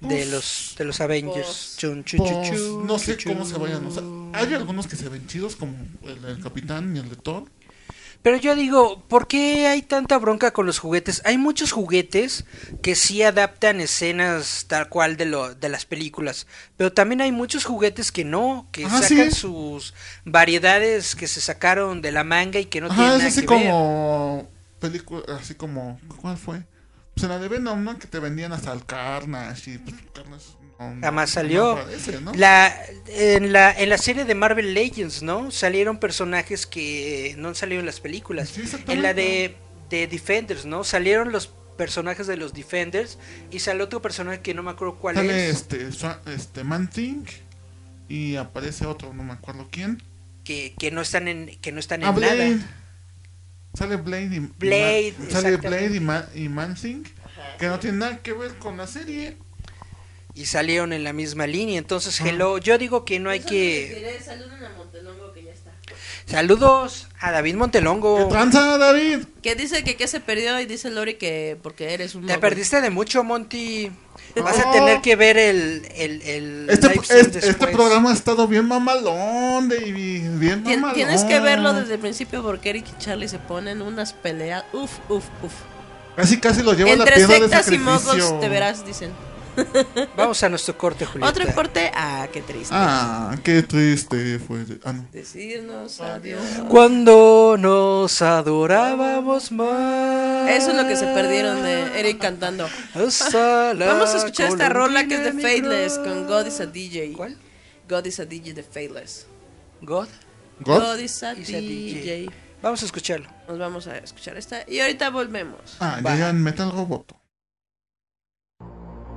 De Pues, los, de los Avengers. pues, Chun, chu, Pues, chu, chu, no sé cómo se vayan a usar. Hay algunos que se ven chidos, como el del Capitán y el de Thor. Pero yo digo, ¿por qué hay tanta bronca con los juguetes? Hay muchos juguetes que sí adaptan escenas tal cual de, lo, de las películas, pero también hay muchos juguetes que no, que Ajá, sacan sí. sus variedades que se sacaron de la manga y que no Ajá, tienen es nada así que como película, así como, ¿cuál fue? Pues en la de Venom, ¿no? Que te vendían hasta el Carnage y pues Carnage Jamás no salió. La, en, la, en la serie de Marvel Legends, ¿no? Salieron personajes que no salieron en las películas. Sí, en la de, de Defenders, ¿no? Salieron los personajes de los Defenders y sale otro personaje que no me acuerdo cuál Sale es. este, este Man Thing y aparece otro, no me acuerdo quién. que, que no están en que no están en Ah, Blade. nada. Sale Blade y, y Blade, Man- sale. Blade y, Ma- y Man Thing, que no tiene nada que ver con la serie. Y salieron en la misma línea. Entonces, Ah. hello, yo digo que no hay que Diré, saluden a Montelongo que ya está. Saludos a David ¿Qué Montelongo. tranza, David? Que dice que, que se perdió y dice Lori que porque eres un Te perdiste de mucho, Monty. Vas a tener que ver el el, el Este, live stream este, este después. programa ha estado bien mamalón, David. Bien Tien- mamalón. Tienes que verlo desde el principio porque Eric y Charlie se ponen unas peleas. Uf, uf, uf. Casi, casi lo lleva a la Entre piedra de sectas y sacrificio. te verás, dicen. (laughs) Vamos a nuestro corte, Julieta. Otro corte. Ah, qué triste. Ah, qué triste fue. Ah, no. Decirnos adiós. Cuando nos adorábamos más. Eso es lo que se perdieron de Eric cantando. Vamos a escuchar esta rola que es de Faithless con God is a DJ. ¿Cuál? God is a DJ de Faithless. God. ¿God? God is a is a DJ. DJ. Vamos a escucharlo. Nos vamos a escuchar esta y ahorita volvemos. Ah, en Metal Roboto.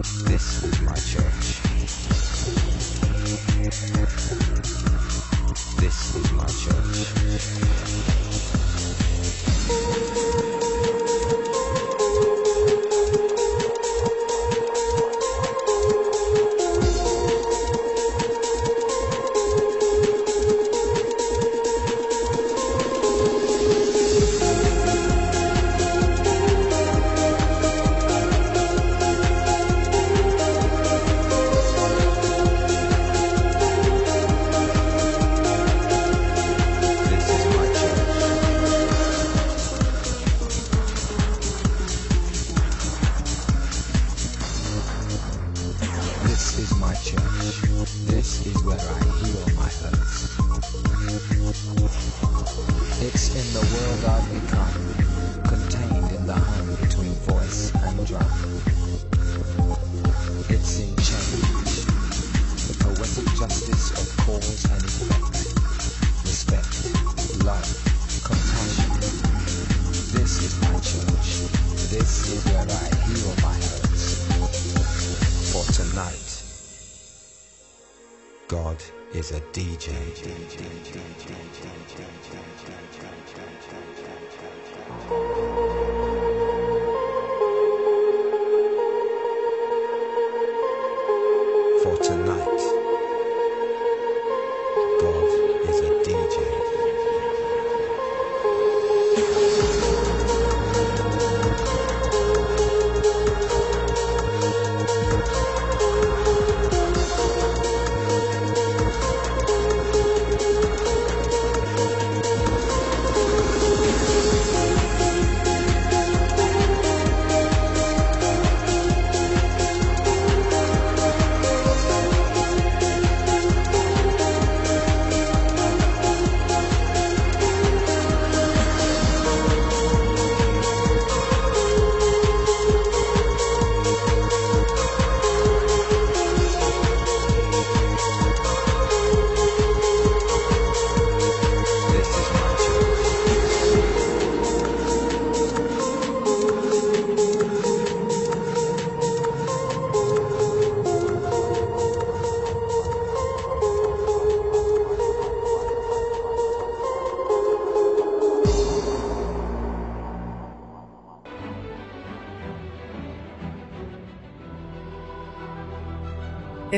This is my church. This is my church. For tonight,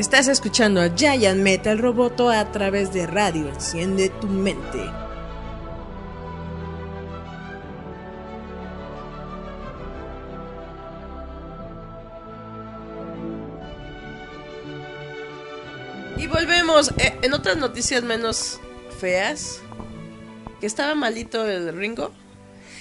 Estás escuchando a Giant Metal Roboto a través de radio. Enciende tu mente. Y volvemos. Eh, en otras noticias menos feas. Que estaba malito el Ringo.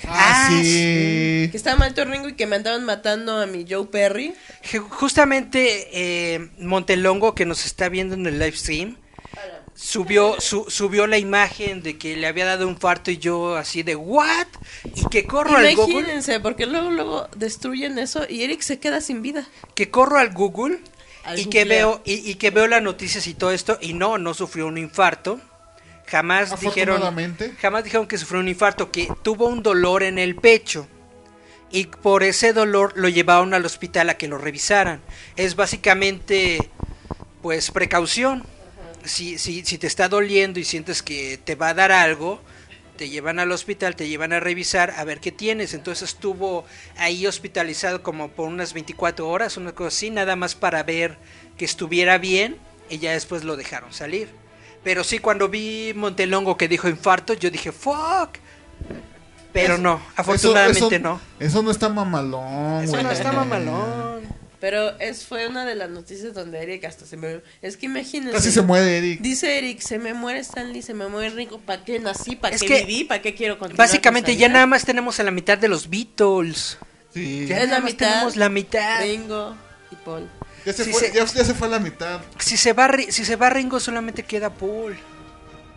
Ah, Ah, sí. Que estaba malito el Ringo y que me andaban matando a mi Joe Perry. Ju- Justamente eh, Montelongo, que nos está viendo en el live stream, subió, su- subió la imagen de que le había dado un farto y yo así de ¿what? Y que corro al Google, Imagínense, porque luego luego destruyen eso y Eric se queda sin vida. que corro al Google Al y que veo y, y que veo las noticias y todo esto y no, no sufrió un infarto. Jamás dijeron, jamás dijeron que sufrió un infarto, que tuvo un dolor en el pecho. Y por ese dolor lo llevaron al hospital a que lo revisaran. Es básicamente, pues, precaución. Si, si, si te está doliendo y sientes que te va a dar algo, te llevan al hospital, te llevan a revisar a ver qué tienes. Entonces estuvo ahí hospitalizado como por unas 24 horas, una cosa así, nada más para ver que estuviera bien y ya después lo dejaron salir. Pero sí, cuando vi Montelongo que dijo infarto, yo dije, fuck. Pero no, afortunadamente Eso- no. Eso no está mamalón, Eso güey. no está mamalón. Pero es fue una de las noticias donde Eric hasta se me... Es que imagínense. Casi se muere Eric. Dice Eric, se me muere Stanley, se me muere Rico, ¿para qué nací? ¿Para qué que viví? ¿Para qué quiero continuar? Básicamente ya nada más tenemos a la mitad de los Beatles. Sí. Ya Es la nada más mitad. tenemos la mitad. Ringo y Paul. Ya se, fue, se- Ya, ya se fue a la mitad. Si se va Ri- si se va Ringo solamente queda Paul.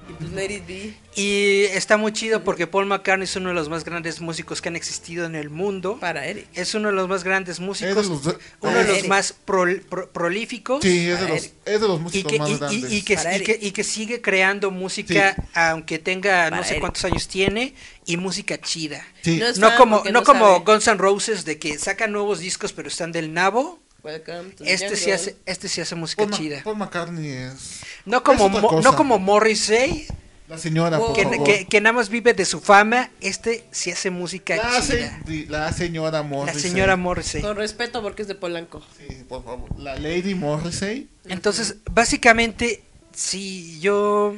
Y pues Let It Be. Y está muy chido porque Paul McCartney es uno de los más grandes músicos que han existido en el mundo. Para Eric. Es uno de los más grandes músicos, Es de los de- uno de los Eric. más prol- pro- prolíficos. Sí, es de los, es de los Y músicos que, más y- y- grandes. y que, y que- Eric. y que sigue creando música, Sí. aunque tenga Para no sé Eric. cuántos años tiene, y música chida. Sí. No como, no no como. Guns N' Roses de que sacan nuevos discos pero están del nabo. Welcome to the Este sí hace, este sí hace música Paul, chida. Paul McCartney es. No como, es otra Mo- cosa. no como Morrissey, La señora, por que, favor. que- que nada más vive de su fama. Este sí hace música la, chida. la señora La Morrissey. señora Morrissey. Con respeto porque es de Polanco. Sí, por favor. La Lady Morrissey. Entonces, básicamente, sí, yo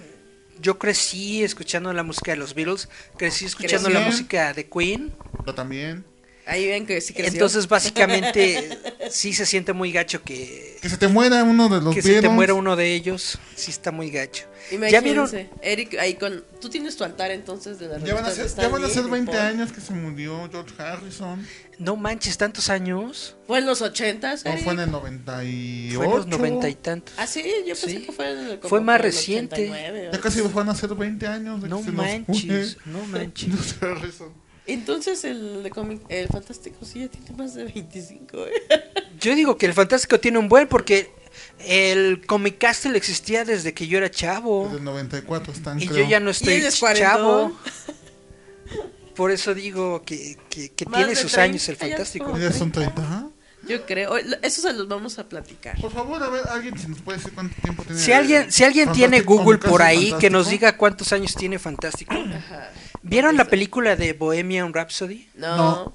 yo crecí escuchando la música de los Beatles, crecí escuchando la música de Queen. Pero también. Ahí ven que sí creció. Entonces, básicamente, (laughs) sí se siente muy gacho que, Que se te muera uno de los que se te muera uno de ellos. Sí está muy gacho. ¿Ya vieron? Imagínense. Eric, ahí con... Tú tienes tu altar entonces de la Ya van, a ser, ya van a ser Lee, 20 de Paul. años que se murió George Harrison. No manches, tantos años. ¿Fue en los ochentas, No Eric? fue en el 98. Fue en los noventa y tantos. Ah, sí, yo pensé Sí. que fue en el... como Fue más reciente. 89 o Ya casi van a ser 20 años. de No que se nos manches, fue (laughs) no manches. George Harrison. Entonces el de cómic, el fantástico sí ya tiene más de 25, ¿eh? (laughs) Yo digo que el Fantástico tiene un buen porque el Comic Castle existía desde que yo era chavo. Desde el 94 están, Y creo. yo ya no estoy chavo. por eso digo que, que, que tiene sus 30 años el fantástico. Ya son 30. ¿ah? Yo creo. Eso se los vamos a platicar. Por favor, a ver, alguien si nos puede decir cuánto tiempo tiene. Si alguien, si alguien tiene Fantástico, Google por ahí, que nos Fantástico. diga cuántos años tiene Fantástico. ¿Vieron la película de Bohemian Rhapsody? No.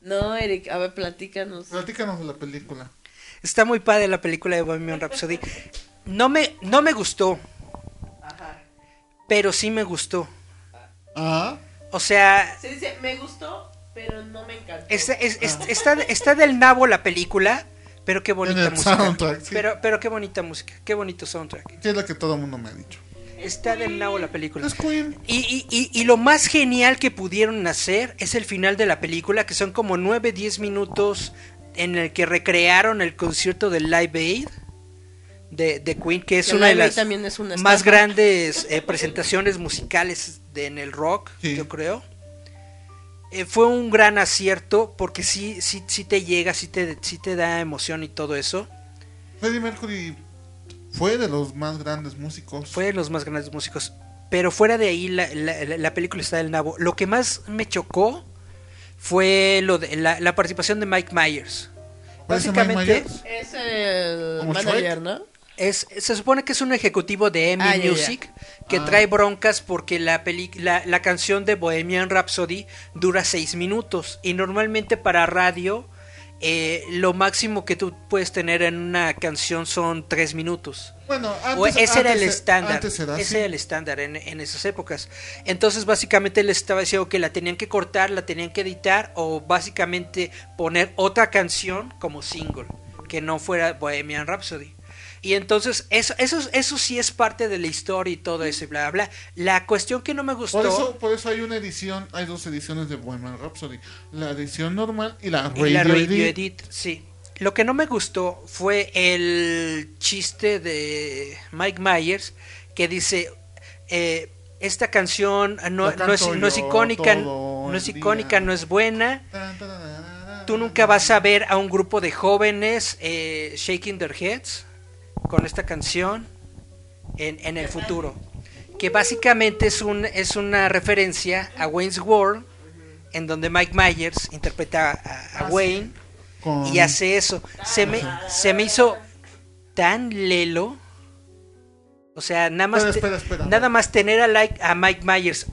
No, (laughs) Eric, a ver, platícanos. Platícanos de la película. Está muy padre la película de Bohemian Rhapsody. No me, no me gustó, pero sí me gustó. Ah, O sea, Se dice, me gustó, pero no me encantó. está, es- es- está, está del nabo la película, pero qué bonita música. soundtrack, sí. Pero, pero qué bonita música, qué bonito soundtrack. que es la que todo el mundo me ha dicho. Está del nabo la película. Es Queen. Y, y, y, y lo más genial que pudieron hacer es el final de la película, que son como 9-10 minutos en el que recrearon el concierto de Live Aid de, de Queen, que es Que una de Live las también es una más grandes eh, presentaciones musicales de- en el rock, Sí. yo creo. Eh, fue un gran acierto porque sí, sí, sí te llega, sí te, sí te da emoción y todo eso. Freddie Mercury fue de los más grandes músicos. Fue de los más grandes músicos. Pero fuera de ahí, la, la- la- la película está del nabo. Lo que más me chocó fue lo de la, la participación de Mike Myers. ¿Parece Mike Básicamente? Es el ¿Como manager? ¿no? es, se supone que es un ejecutivo de EMI Ah. Music que Ah. trae broncas porque la, peli- la, la canción de Bohemian Rhapsody dura seis minutos. Y normalmente para radio, eh, lo máximo que tú puedes tener en una canción son tres minutos. Bueno, O antes, ese era el estándar. Era ese era el estándar en, en esas épocas. Entonces, básicamente les estaba diciendo que la tenían que cortar, la tenían que editar o básicamente poner otra canción como single, que no fuera Bohemian Rhapsody. Y entonces, eso, eso, eso sí es parte de la historia y todo eso y bla, bla, bla. La cuestión que no me gustó... Por eso, por eso hay una edición, hay dos ediciones de Bohemian Rhapsody. La edición normal y la radio, Y la radio edit. edit, sí. Lo que no me gustó fue el chiste de Mike Myers que dice eh, esta canción no, no es, no es icónica, no es icónica, día. no es buena. Tan, tan, tan, tan, Tú nunca vas a ver a un grupo de jóvenes eh, shaking their heads con esta canción en, en el futuro. Que básicamente es, un, es una referencia a Wayne's World, en donde Mike Myers interpreta a, a Wayne con- y hace eso. Se me, se me hizo tan lelo. O sea, nada más, Espera, te- espera, espera. nada más tener a, like, a Mike Myers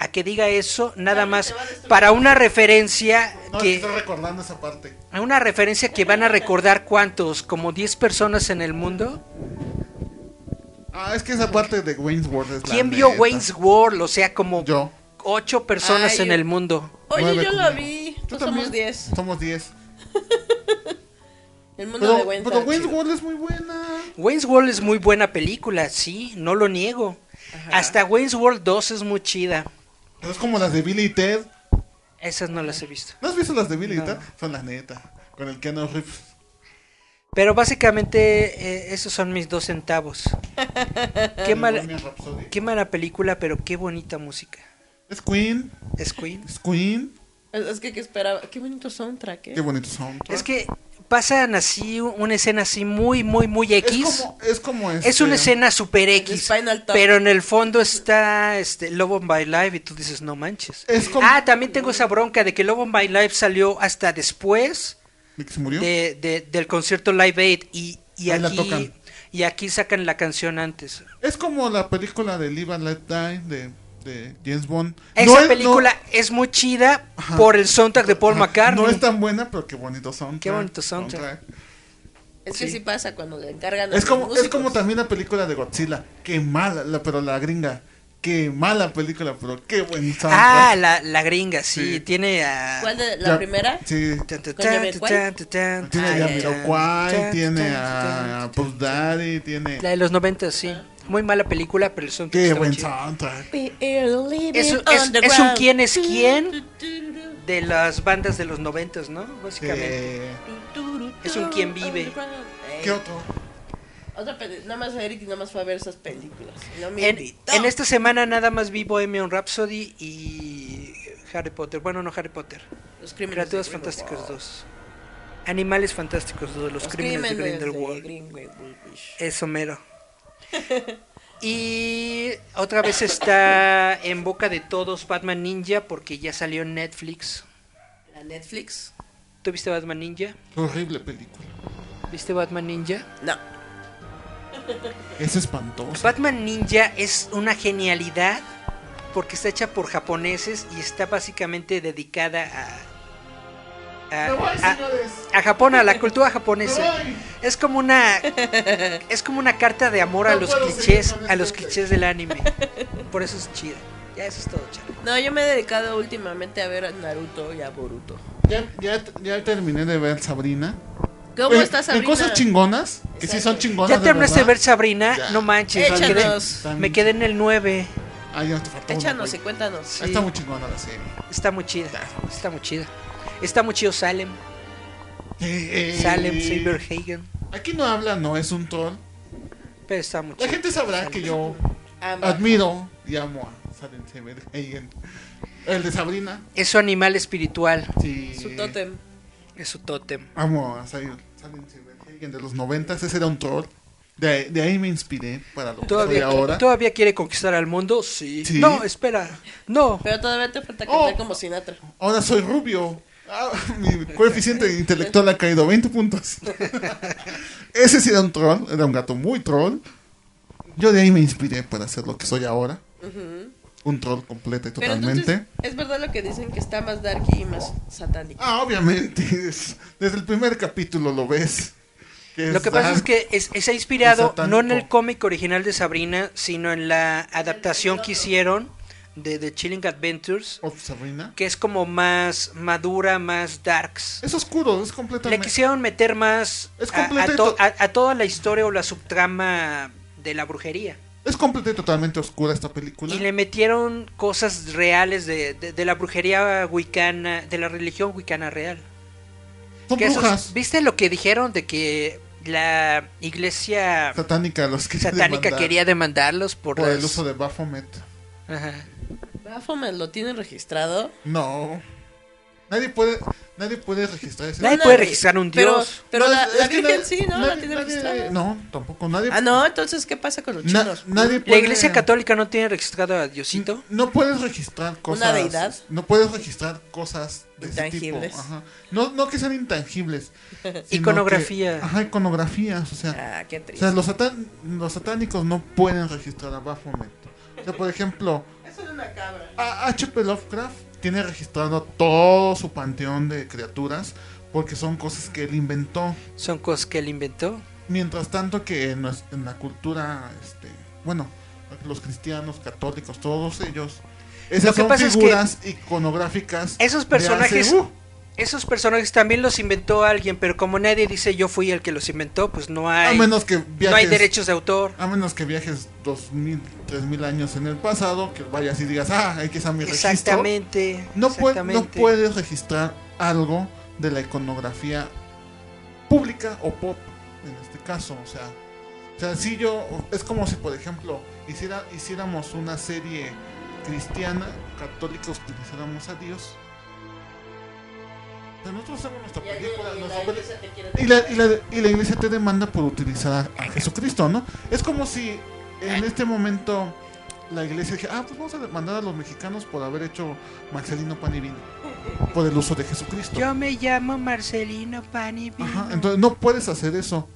a que diga eso, nada más para una referencia No, que estoy recordando esa parte. a una referencia que van a recordar cuántos, como 10 personas en el mundo. Ah, es que esa parte de Wayne's World es la ¿Quién vio neta. Wayne's World? O sea, como Yo. 8 personas Ay, en yo- el mundo. Oye, Nueve yo la conmigo. vi. ¿Tú también? somos 10. Somos 10. El mundo Pero, de Wayne pero Wayne's chido. World es muy buena. Wayne's World es muy buena película, sí, no lo niego. Hasta Wayne's World 2 es muy chida. Es como las de Billy y Ted. Esas no las he visto. ¿No has visto las de Billy No. y Ted? Son la neta. Con el Keanu Reeves. Pero básicamente eh, esos son mis dos centavos. (laughs) Qué, mala, qué mala película, pero qué bonita música. Es Queen. Es Queen. Es Queen. Es, es que, que esperaba. Qué bonito soundtrack, ¿eh? Qué bonito soundtrack. Es que pasan así, una escena así muy, muy, muy es X. como, es como Es este- una escena super X, pero en el fondo está este Love on My Life y tú dices, no manches. Es como- Ah, también tengo esa bronca de que Love on My Life salió hasta después ¿De que se murió? de, de- del concierto Live Aid y, y Ahí la aquí tocan. y aquí sacan la canción antes. Es como la película de Live and Let Die de, de James Bond. Esa No es- película no- es muy chida Ajá. por el soundtrack de Paul Ajá, McCartney. No es tan buena, pero qué bonito soundtrack. Qué bonito soundtrack. Es que Sí. sí pasa cuando le encargan Es como, es como también la película de Godzilla. Qué mala, la, pero la gringa. Qué mala película, pero qué buen soundtrack. Ah, la, la gringa, sí, Sí. tiene a... ¿Cuál de la Ya- primera? Sí. Tiene a. Jamiroquai, tiene a Puff Daddy, tiene... La de los 90, sí. Muy mala película, pero el soundtrack Qué buen soundtrack. Es, un- es- es un quién es quién de las bandas de los 90, ¿no? Básicamente. Eh, Es un quien vive. ¿Qué otro? Otra peli- nada más Eric y nada más fue a ver esas películas. y No me En, invitó. en esta semana nada más vi Bohemian Rhapsody y Harry Potter. Bueno, no Harry Potter. Los crímenes Criaturas de Fantásticas Grindelwald. 2. Animales Fantásticos 2. Los, Los crímenes, de crímenes Grindelwald. Grindelwald. Eso mero. (laughs) Y otra vez está en boca de todos Batman Ninja porque ya salió en Netflix. La Netflix. ¿Tú viste Batman Ninja? Horrible película. ¿Viste Batman Ninja? No. Es espantoso. Batman Ninja es una genialidad porque está hecha por japoneses y está básicamente dedicada a, a, a- a Japón, a la cultura (laughs) japonesa. Es como una es como una carta de amor a los clichés, a los este clichés del anime. (laughs) Por eso es chida. Ya eso es todo, chale. No, yo me he dedicado últimamente a ver a Naruto y a Boruto. Ya, ya, ya terminé de ver Sabrina. ¿Cómo estás, En Sabrina? cosas chingonas, que sí son Exacto. chingonas. Ya terminaste de ver. Sabrina, Ya. no manches, me quedé, Échanos. me quedé en el 9. Ah, ya te faltó Échanos y güey. cuéntanos. Sí. Está muy chingona la serie. Está muy chida, está muy chida. Está muy chido Salem, Eh, eh, Salem, Saberhagen, Aquí no habla, no es un troll. pero está muy La chido. gente sabrá que yo Ama. admiro y amo a Salem Saberhagen. El de Sabrina. Es su animal espiritual, Sí. Su tótem. Es su tótem. Amo a Saberhagen de los noventas. Ese era un troll. De, de ahí me inspiré para lo que soy ¿Todavía, ahora. ¿Todavía quiere conquistar al mundo? Sí. Sí. No, espera. No. Pero todavía te falta cantar Oh. como Sinatra. Ahora soy rubio. Ah, (laughs) mi coeficiente intelectual ha caído 20 puntos. (laughs) Ese sí era un troll, era un gato muy troll. Yo de ahí me inspiré para hacer lo que soy ahora. Un troll completo y Pero totalmente. entonces, es verdad lo que dicen que está más dark y más satánico. Ah, obviamente. (laughs) es- desde el primer capítulo lo ves. que Lo que pasa es que es, es- se ha inspirado no en el cómic original de Sabrina, sino en la adaptación que hicieron de The Chilling Adventures, Of Sabrina. que es como más madura, más darks. Es oscuro, es Le completamente. quisieron meter más Es a, a to- a- a toda la historia o la subtrama de la brujería. Es completa y totalmente oscura esta película. Y le metieron cosas reales de, de- de la brujería wicana, de la religión wicana real. Son Que esos- brujas ¿Viste lo que dijeron de que la iglesia satánica los que satánica quería demandarlos por, por el uso de Baphomet. Ajá. Baphomet lo tienen registrado. No. Nadie puede, nadie puede registrar ese. Nadie puede registrar un pero- dios. Pero No, la, es la Virgen sí, ¿no? nadie- la tiene nadie- registrada. No, tampoco. Nadie, Ah, no, entonces, ¿qué pasa con los na- chinos? nadie La iglesia católica no tiene registrado a Diosito. No puedes registrar cosas. ¿Una deidad? No puedes registrar cosas de ese tipo. Intangibles. Ajá. No, no que sean intangibles. (laughs) Iconografía. que- ajá, iconografías. O sea, Ah, qué o triste. sea los, satán- los satánicos no pueden registrar a Baphomet. O sea, por ejemplo, Eso es una cabra. a H.P. Lovecraft tiene registrado todo su panteón de criaturas porque son cosas que él inventó. Son cosas que él inventó. Mientras tanto que en, la cultura, este, bueno, los cristianos, católicos, todos ellos, esas Lo que son pasa es que figuras iconográficas. Esos de personajes, hace, uh, esos personajes también los inventó alguien, pero como nadie dice yo fui el que los inventó, pues no a hay, menos que no viajes, hay derechos de autor. a menos que viajes dos mil, tres mil años en el pasado, que vayas y digas, ah, hay que hacer mi registro. Exactamente. No, no puedes registrar algo de la iconografía pública o pop, en este caso, o sea, o sea, si yo, es como si, por ejemplo, hiciera, hiciéramos una serie cristiana, católica, utilizáramos a Dios. Nosotros hacemos nuestra película, nuestra peli- y la, y, la, y la iglesia te demanda por utilizar a, a Jesucristo, ¿no? Es como si en este momento la iglesia dijera, ah, pues vamos a demandar a los mexicanos por haber hecho Marcelino Pan y Vino, por el uso de Jesucristo. Yo me llamo Marcelino Panivino. Ajá, entonces no puedes hacer eso.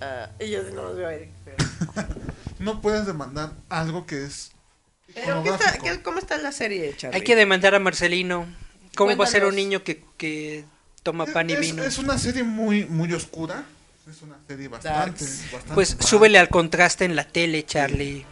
Ah, y yo no los veo ahí. Pero, (laughs) No puedes demandar algo que es pero ¿qué está, qué- ¿cómo está la serie, Charlie? Hay que demandar a Marcelino. ¿Cómo va a ser un Cuéntanos. niño que, que toma pan y es, vino? es una serie muy muy oscura. Es una serie bastante, bastante Pues dark. súbele al contraste en la tele, Charlie.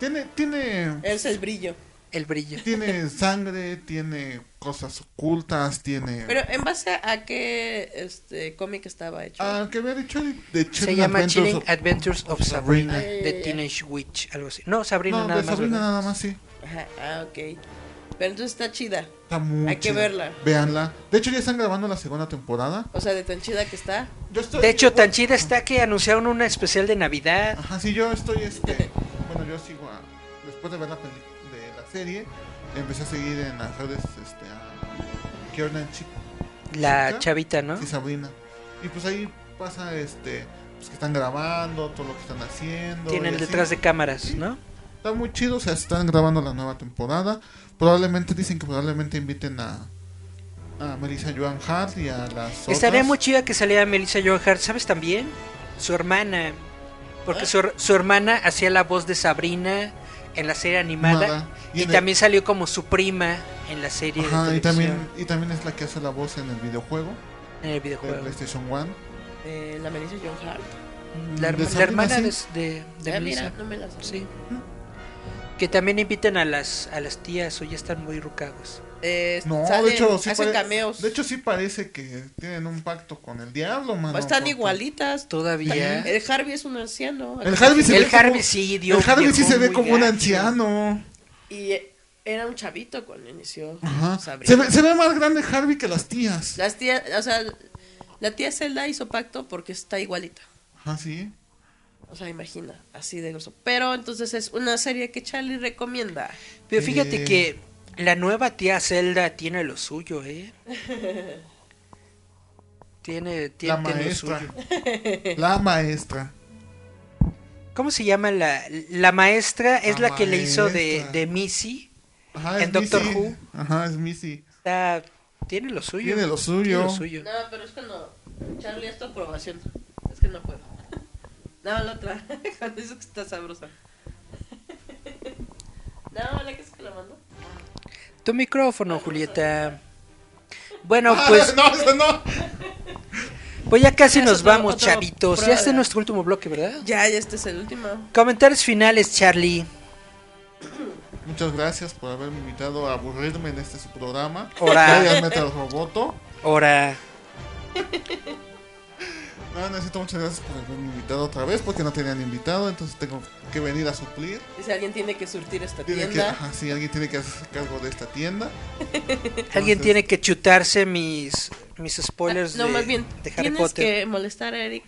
Tiene tiene Es el brillo. El brillo. tiene (laughs) sangre, tiene cosas ocultas, tiene Pero en base a qué este cómic estaba hecho. Ah, que había dicho el de Se llama Adventures Chilling of- Adventures of of Sabrina, Sabrina. Ay, The ay, ay. Teenage Witch, algo así. No, Sabrina No, nada de más. Sabrina ¿verdad? nada más, sí. Ajá, ah, ok. Pero entonces está chida. Está muy Hay que verla. Véanla. De hecho, ya están grabando la segunda temporada. O sea, de tan chida que está. Yo estoy... De hecho, tan chida está que anunciaron una especial de Navidad. Ajá, sí, yo estoy, este... (laughs) bueno, yo sigo a... Después de ver la peli... de la serie, empecé a seguir en las redes, este, a... Kiernan Chick. La ¿Chica? chavita, ¿no? Sí, Sabrina. Y pues ahí pasa, este... pues, que están grabando, todo lo que están haciendo. Tienen así. detrás de cámaras, ¿no? Está muy chido, o sea, están grabando la nueva temporada. Probablemente dicen que probablemente inviten a, a Melissa Joan Hart y a las Estaría otras. muy chida que saliera Melissa Joan Hart, ¿sabes también? Su hermana. Porque su, su hermana hacía la voz de Sabrina en la serie animada. Nada. Y, en el- también salió como su prima en la serie Ajá, de y también, y también es la que hace la voz en el videojuego en el de videojuego. PlayStation 1. Eh, la Melissa John Hart. La, De la hermana de, sí. de, de Ah, Melissa. mira, no me la. Sí. Que también inviten a las a las tías o ya están muy rucagos. Eh, No, salen- de hecho, sí hacen cameos. De hecho, sí parece que tienen un pacto con el diablo, mano. Están porque- igualitas. Todavía. El Harvey es un anciano. El Harvey se El ve como- Harvey sí dio El Harvey sí se ve como un anciano. Y era un chavito cuando inició. Ajá. Se ve, se ve más grande Harvey que las tías. Las tías, o sea, la tía Zelda hizo pacto porque está igualita. Ajá, sí. O sea, imagina, así de grosso. Pero entonces es una serie que Charlie recomienda. Pero fíjate Eh. que la nueva tía Zelda tiene lo suyo, ¿eh? Tiene, (laughs) tiene, La tiene lo suyo. (laughs) La maestra. ¿Cómo se llama la, la maestra? Es La la, que le hizo de, de Missy. Ajá, En Doctor Missy. Who. Ajá, es Missy. Está, tiene lo suyo. Tiene lo suyo. Tiene lo suyo. No, pero es que no. Charlie, es tu aprobación. Es que no puedo. No, la otra. (laughs) Cuando dices que está sabrosa. (laughs) No, la que es que la mando. Tu micrófono, Julieta. Bueno, Ah, pues, no, eso no. pues ya casi nos otro- vamos, otro chavitos. Ya este es nuestro último bloque, ¿verdad? Ya, ya este es el último. Comentarios finales, Charlie. (coughs) Muchas gracias por haberme invitado a aburrirme en este su programa. Ora. Roboto. Ahora, (laughs) No, necesito muchas gracias por haberme invitado otra vez porque no tenían invitado, entonces tengo que venir a suplir. Dice, alguien tiene que surtir esta Tiene que, tienda. ajá, sí, alguien tiene que hacer cargo de esta tienda. (laughs) alguien tiene que chutarse mis, mis spoilers no, de, más bien, de Harry tienes Potter. que molestar a Eric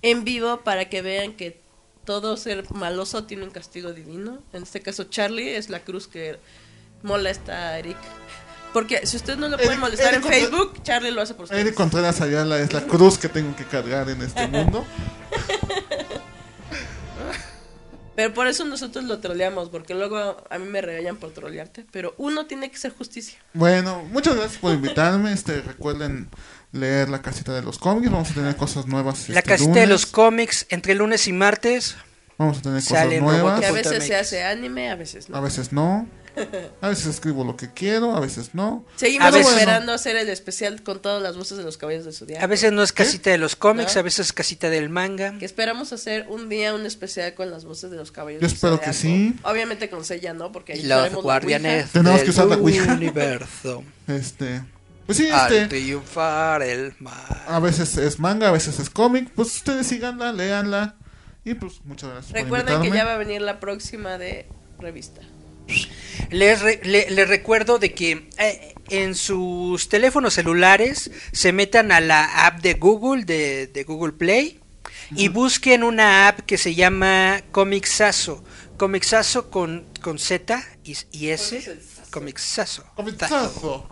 en vivo para que vean que todo ser maloso tiene un castigo divino. En este caso, Charlie es la cruz que molesta a Eric. Porque si usted no lo puede Eric- molestar Eric en Facebook, Charlie lo hace por usted. Eric Contreras Ayala es la cruz que tengo que cargar en este mundo. (laughs) Pero por eso nosotros lo troleamos, porque luego a mí me regañan por trolearte. Pero uno tiene que ser justicia. Bueno, muchas gracias por invitarme. Este, recuerden leer la casita de los cómics. Vamos a tener cosas nuevas. La este casita de los cómics entre lunes y martes. Vamos a tener cosas Sale nuevas. Que a veces se hace anime, a veces no. A veces no. (laughs) A veces escribo lo que quiero, a veces no. Seguimos A veces- esperando hacer el especial con todas las voces de los caballos de Zodiaco. A veces no es casita de los cómics, ¿No? a veces es casita del manga. Que esperamos hacer un día un especial con las voces de los caballos Yo del espero que Zodiaco. sí. Obviamente con Sella, ¿no? Porque ahí los la guardianes Tenemos que usar la Ouija. universo. (laughs) Este, pues sí, Al este, triunfar el mal. a veces es manga, a veces es cómic. Pues ustedes síganla, léanla. Y pues muchas gracias Ouija. por Recuerden que ya va a venir la próxima de revista. Les, re- le- les recuerdo de que eh, en sus teléfonos celulares se metan a la app de Google, de, de Google Play, y busquen una app que se llama Comixazo. Comixazo con, con Z y, y S. Comixazo. Comicazo.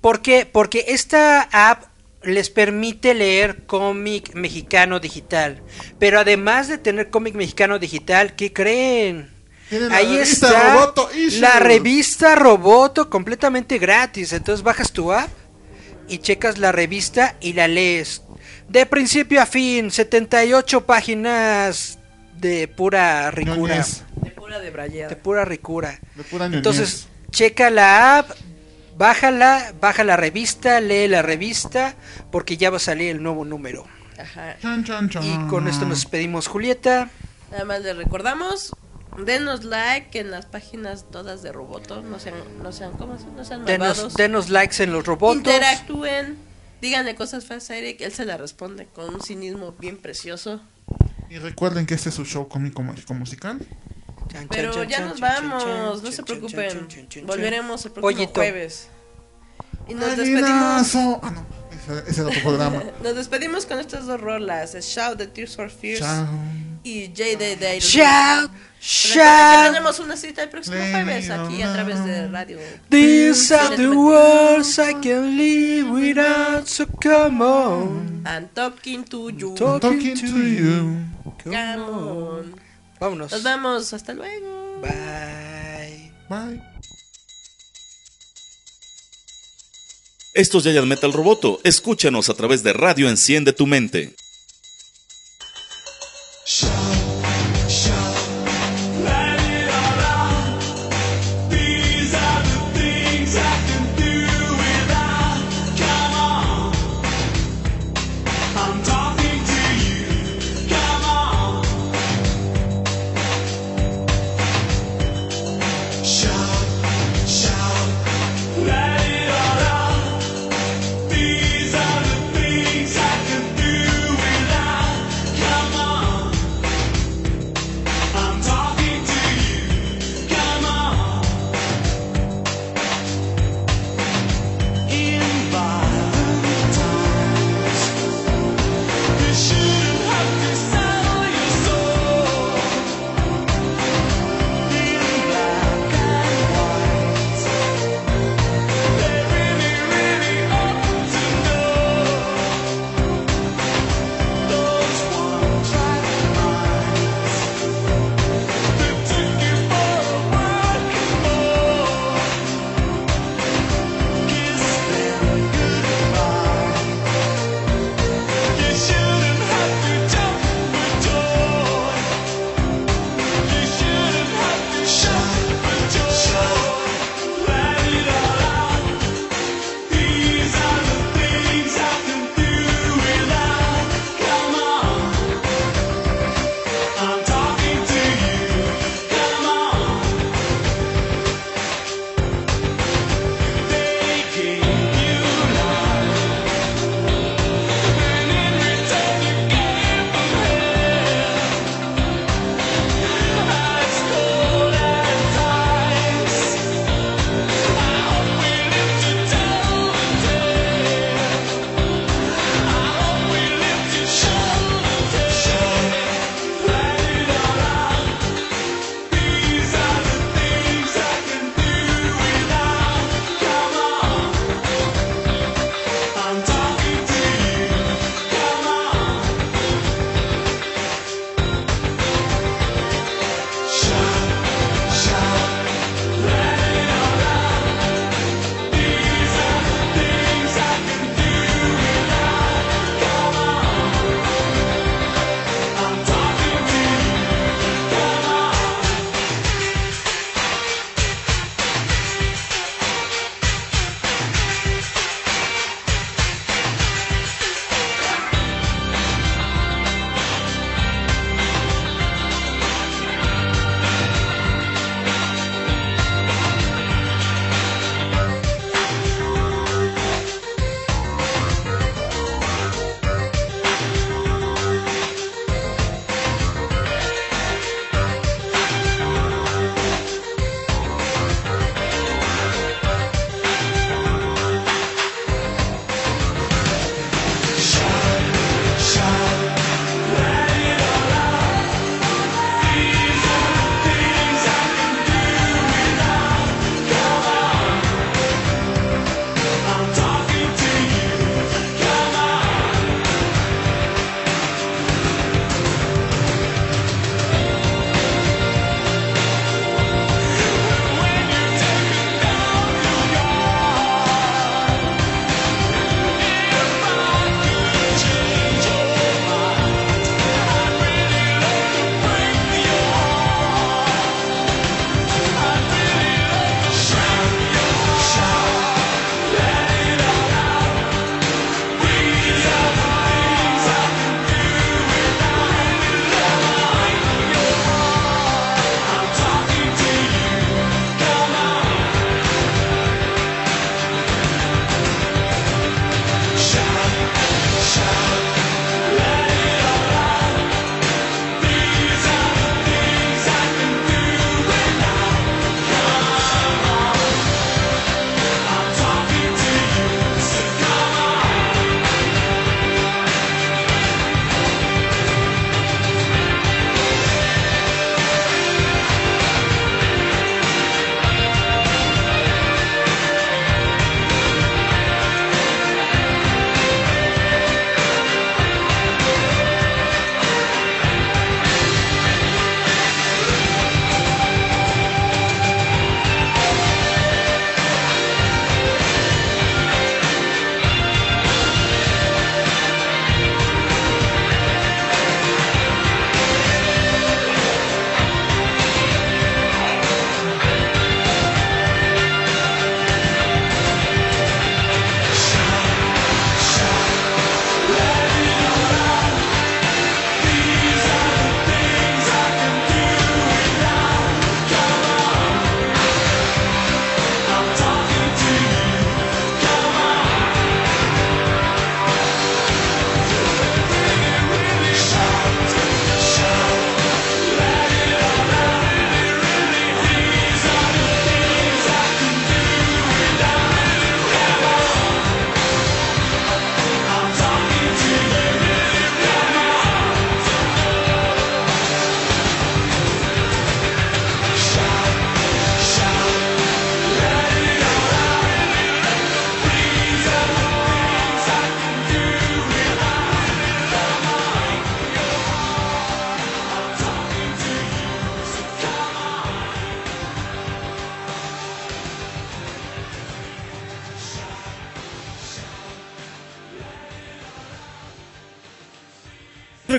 ¿Por qué? Porque esta app les permite leer cómic mexicano digital. Pero además de tener cómic mexicano digital, ¿qué creen? Tienen Ahí revista está Roboto Issues. la revista Roboto completamente gratis. Entonces bajas tu app y checas la revista y la lees. De principio a fin, 78 páginas de pura ricura. Ñoñez, De pura de brayeada. De pura ricura. de pura. Entonces, checa la app, bájala, baja la revista, lee la revista, porque ya va a salir el nuevo número. Ajá. Chan, chan, chan. Y con esto nos despedimos, Julieta. Nada más les recordamos. Denos like en las páginas todas de Roboto. No sean, no sean, ¿cómo se- No sean Denos, malvados. denos likes en los robots. Interactúen. Díganle cosas feas a Eric. Él se las responde con un cinismo bien precioso. Y recuerden que este es su show cómico mágico musical. Chan, Pero chan, ya chan, nos vamos, chan, no chan, se preocupen. chan, chan, chan, Volveremos el próximo Pollito. jueves. Y nos despedimos. Ah, no. ese, ese era otro programa. (laughs) Nos despedimos con estas dos rolas: es Shout the Tears for Fears Chao. y J de de Shout, Shout. Tenemos una cita el próximo jueves aquí a través de radio. These are the words I can live without, so come on. I'm talking to you. Talk- Talking to you. Come on. Vámonos. Nos vemos. Hasta luego. Bye. Bye. Esto es Giant Metal Roboto. Escúchanos a través de Radio Enciende tu Mente.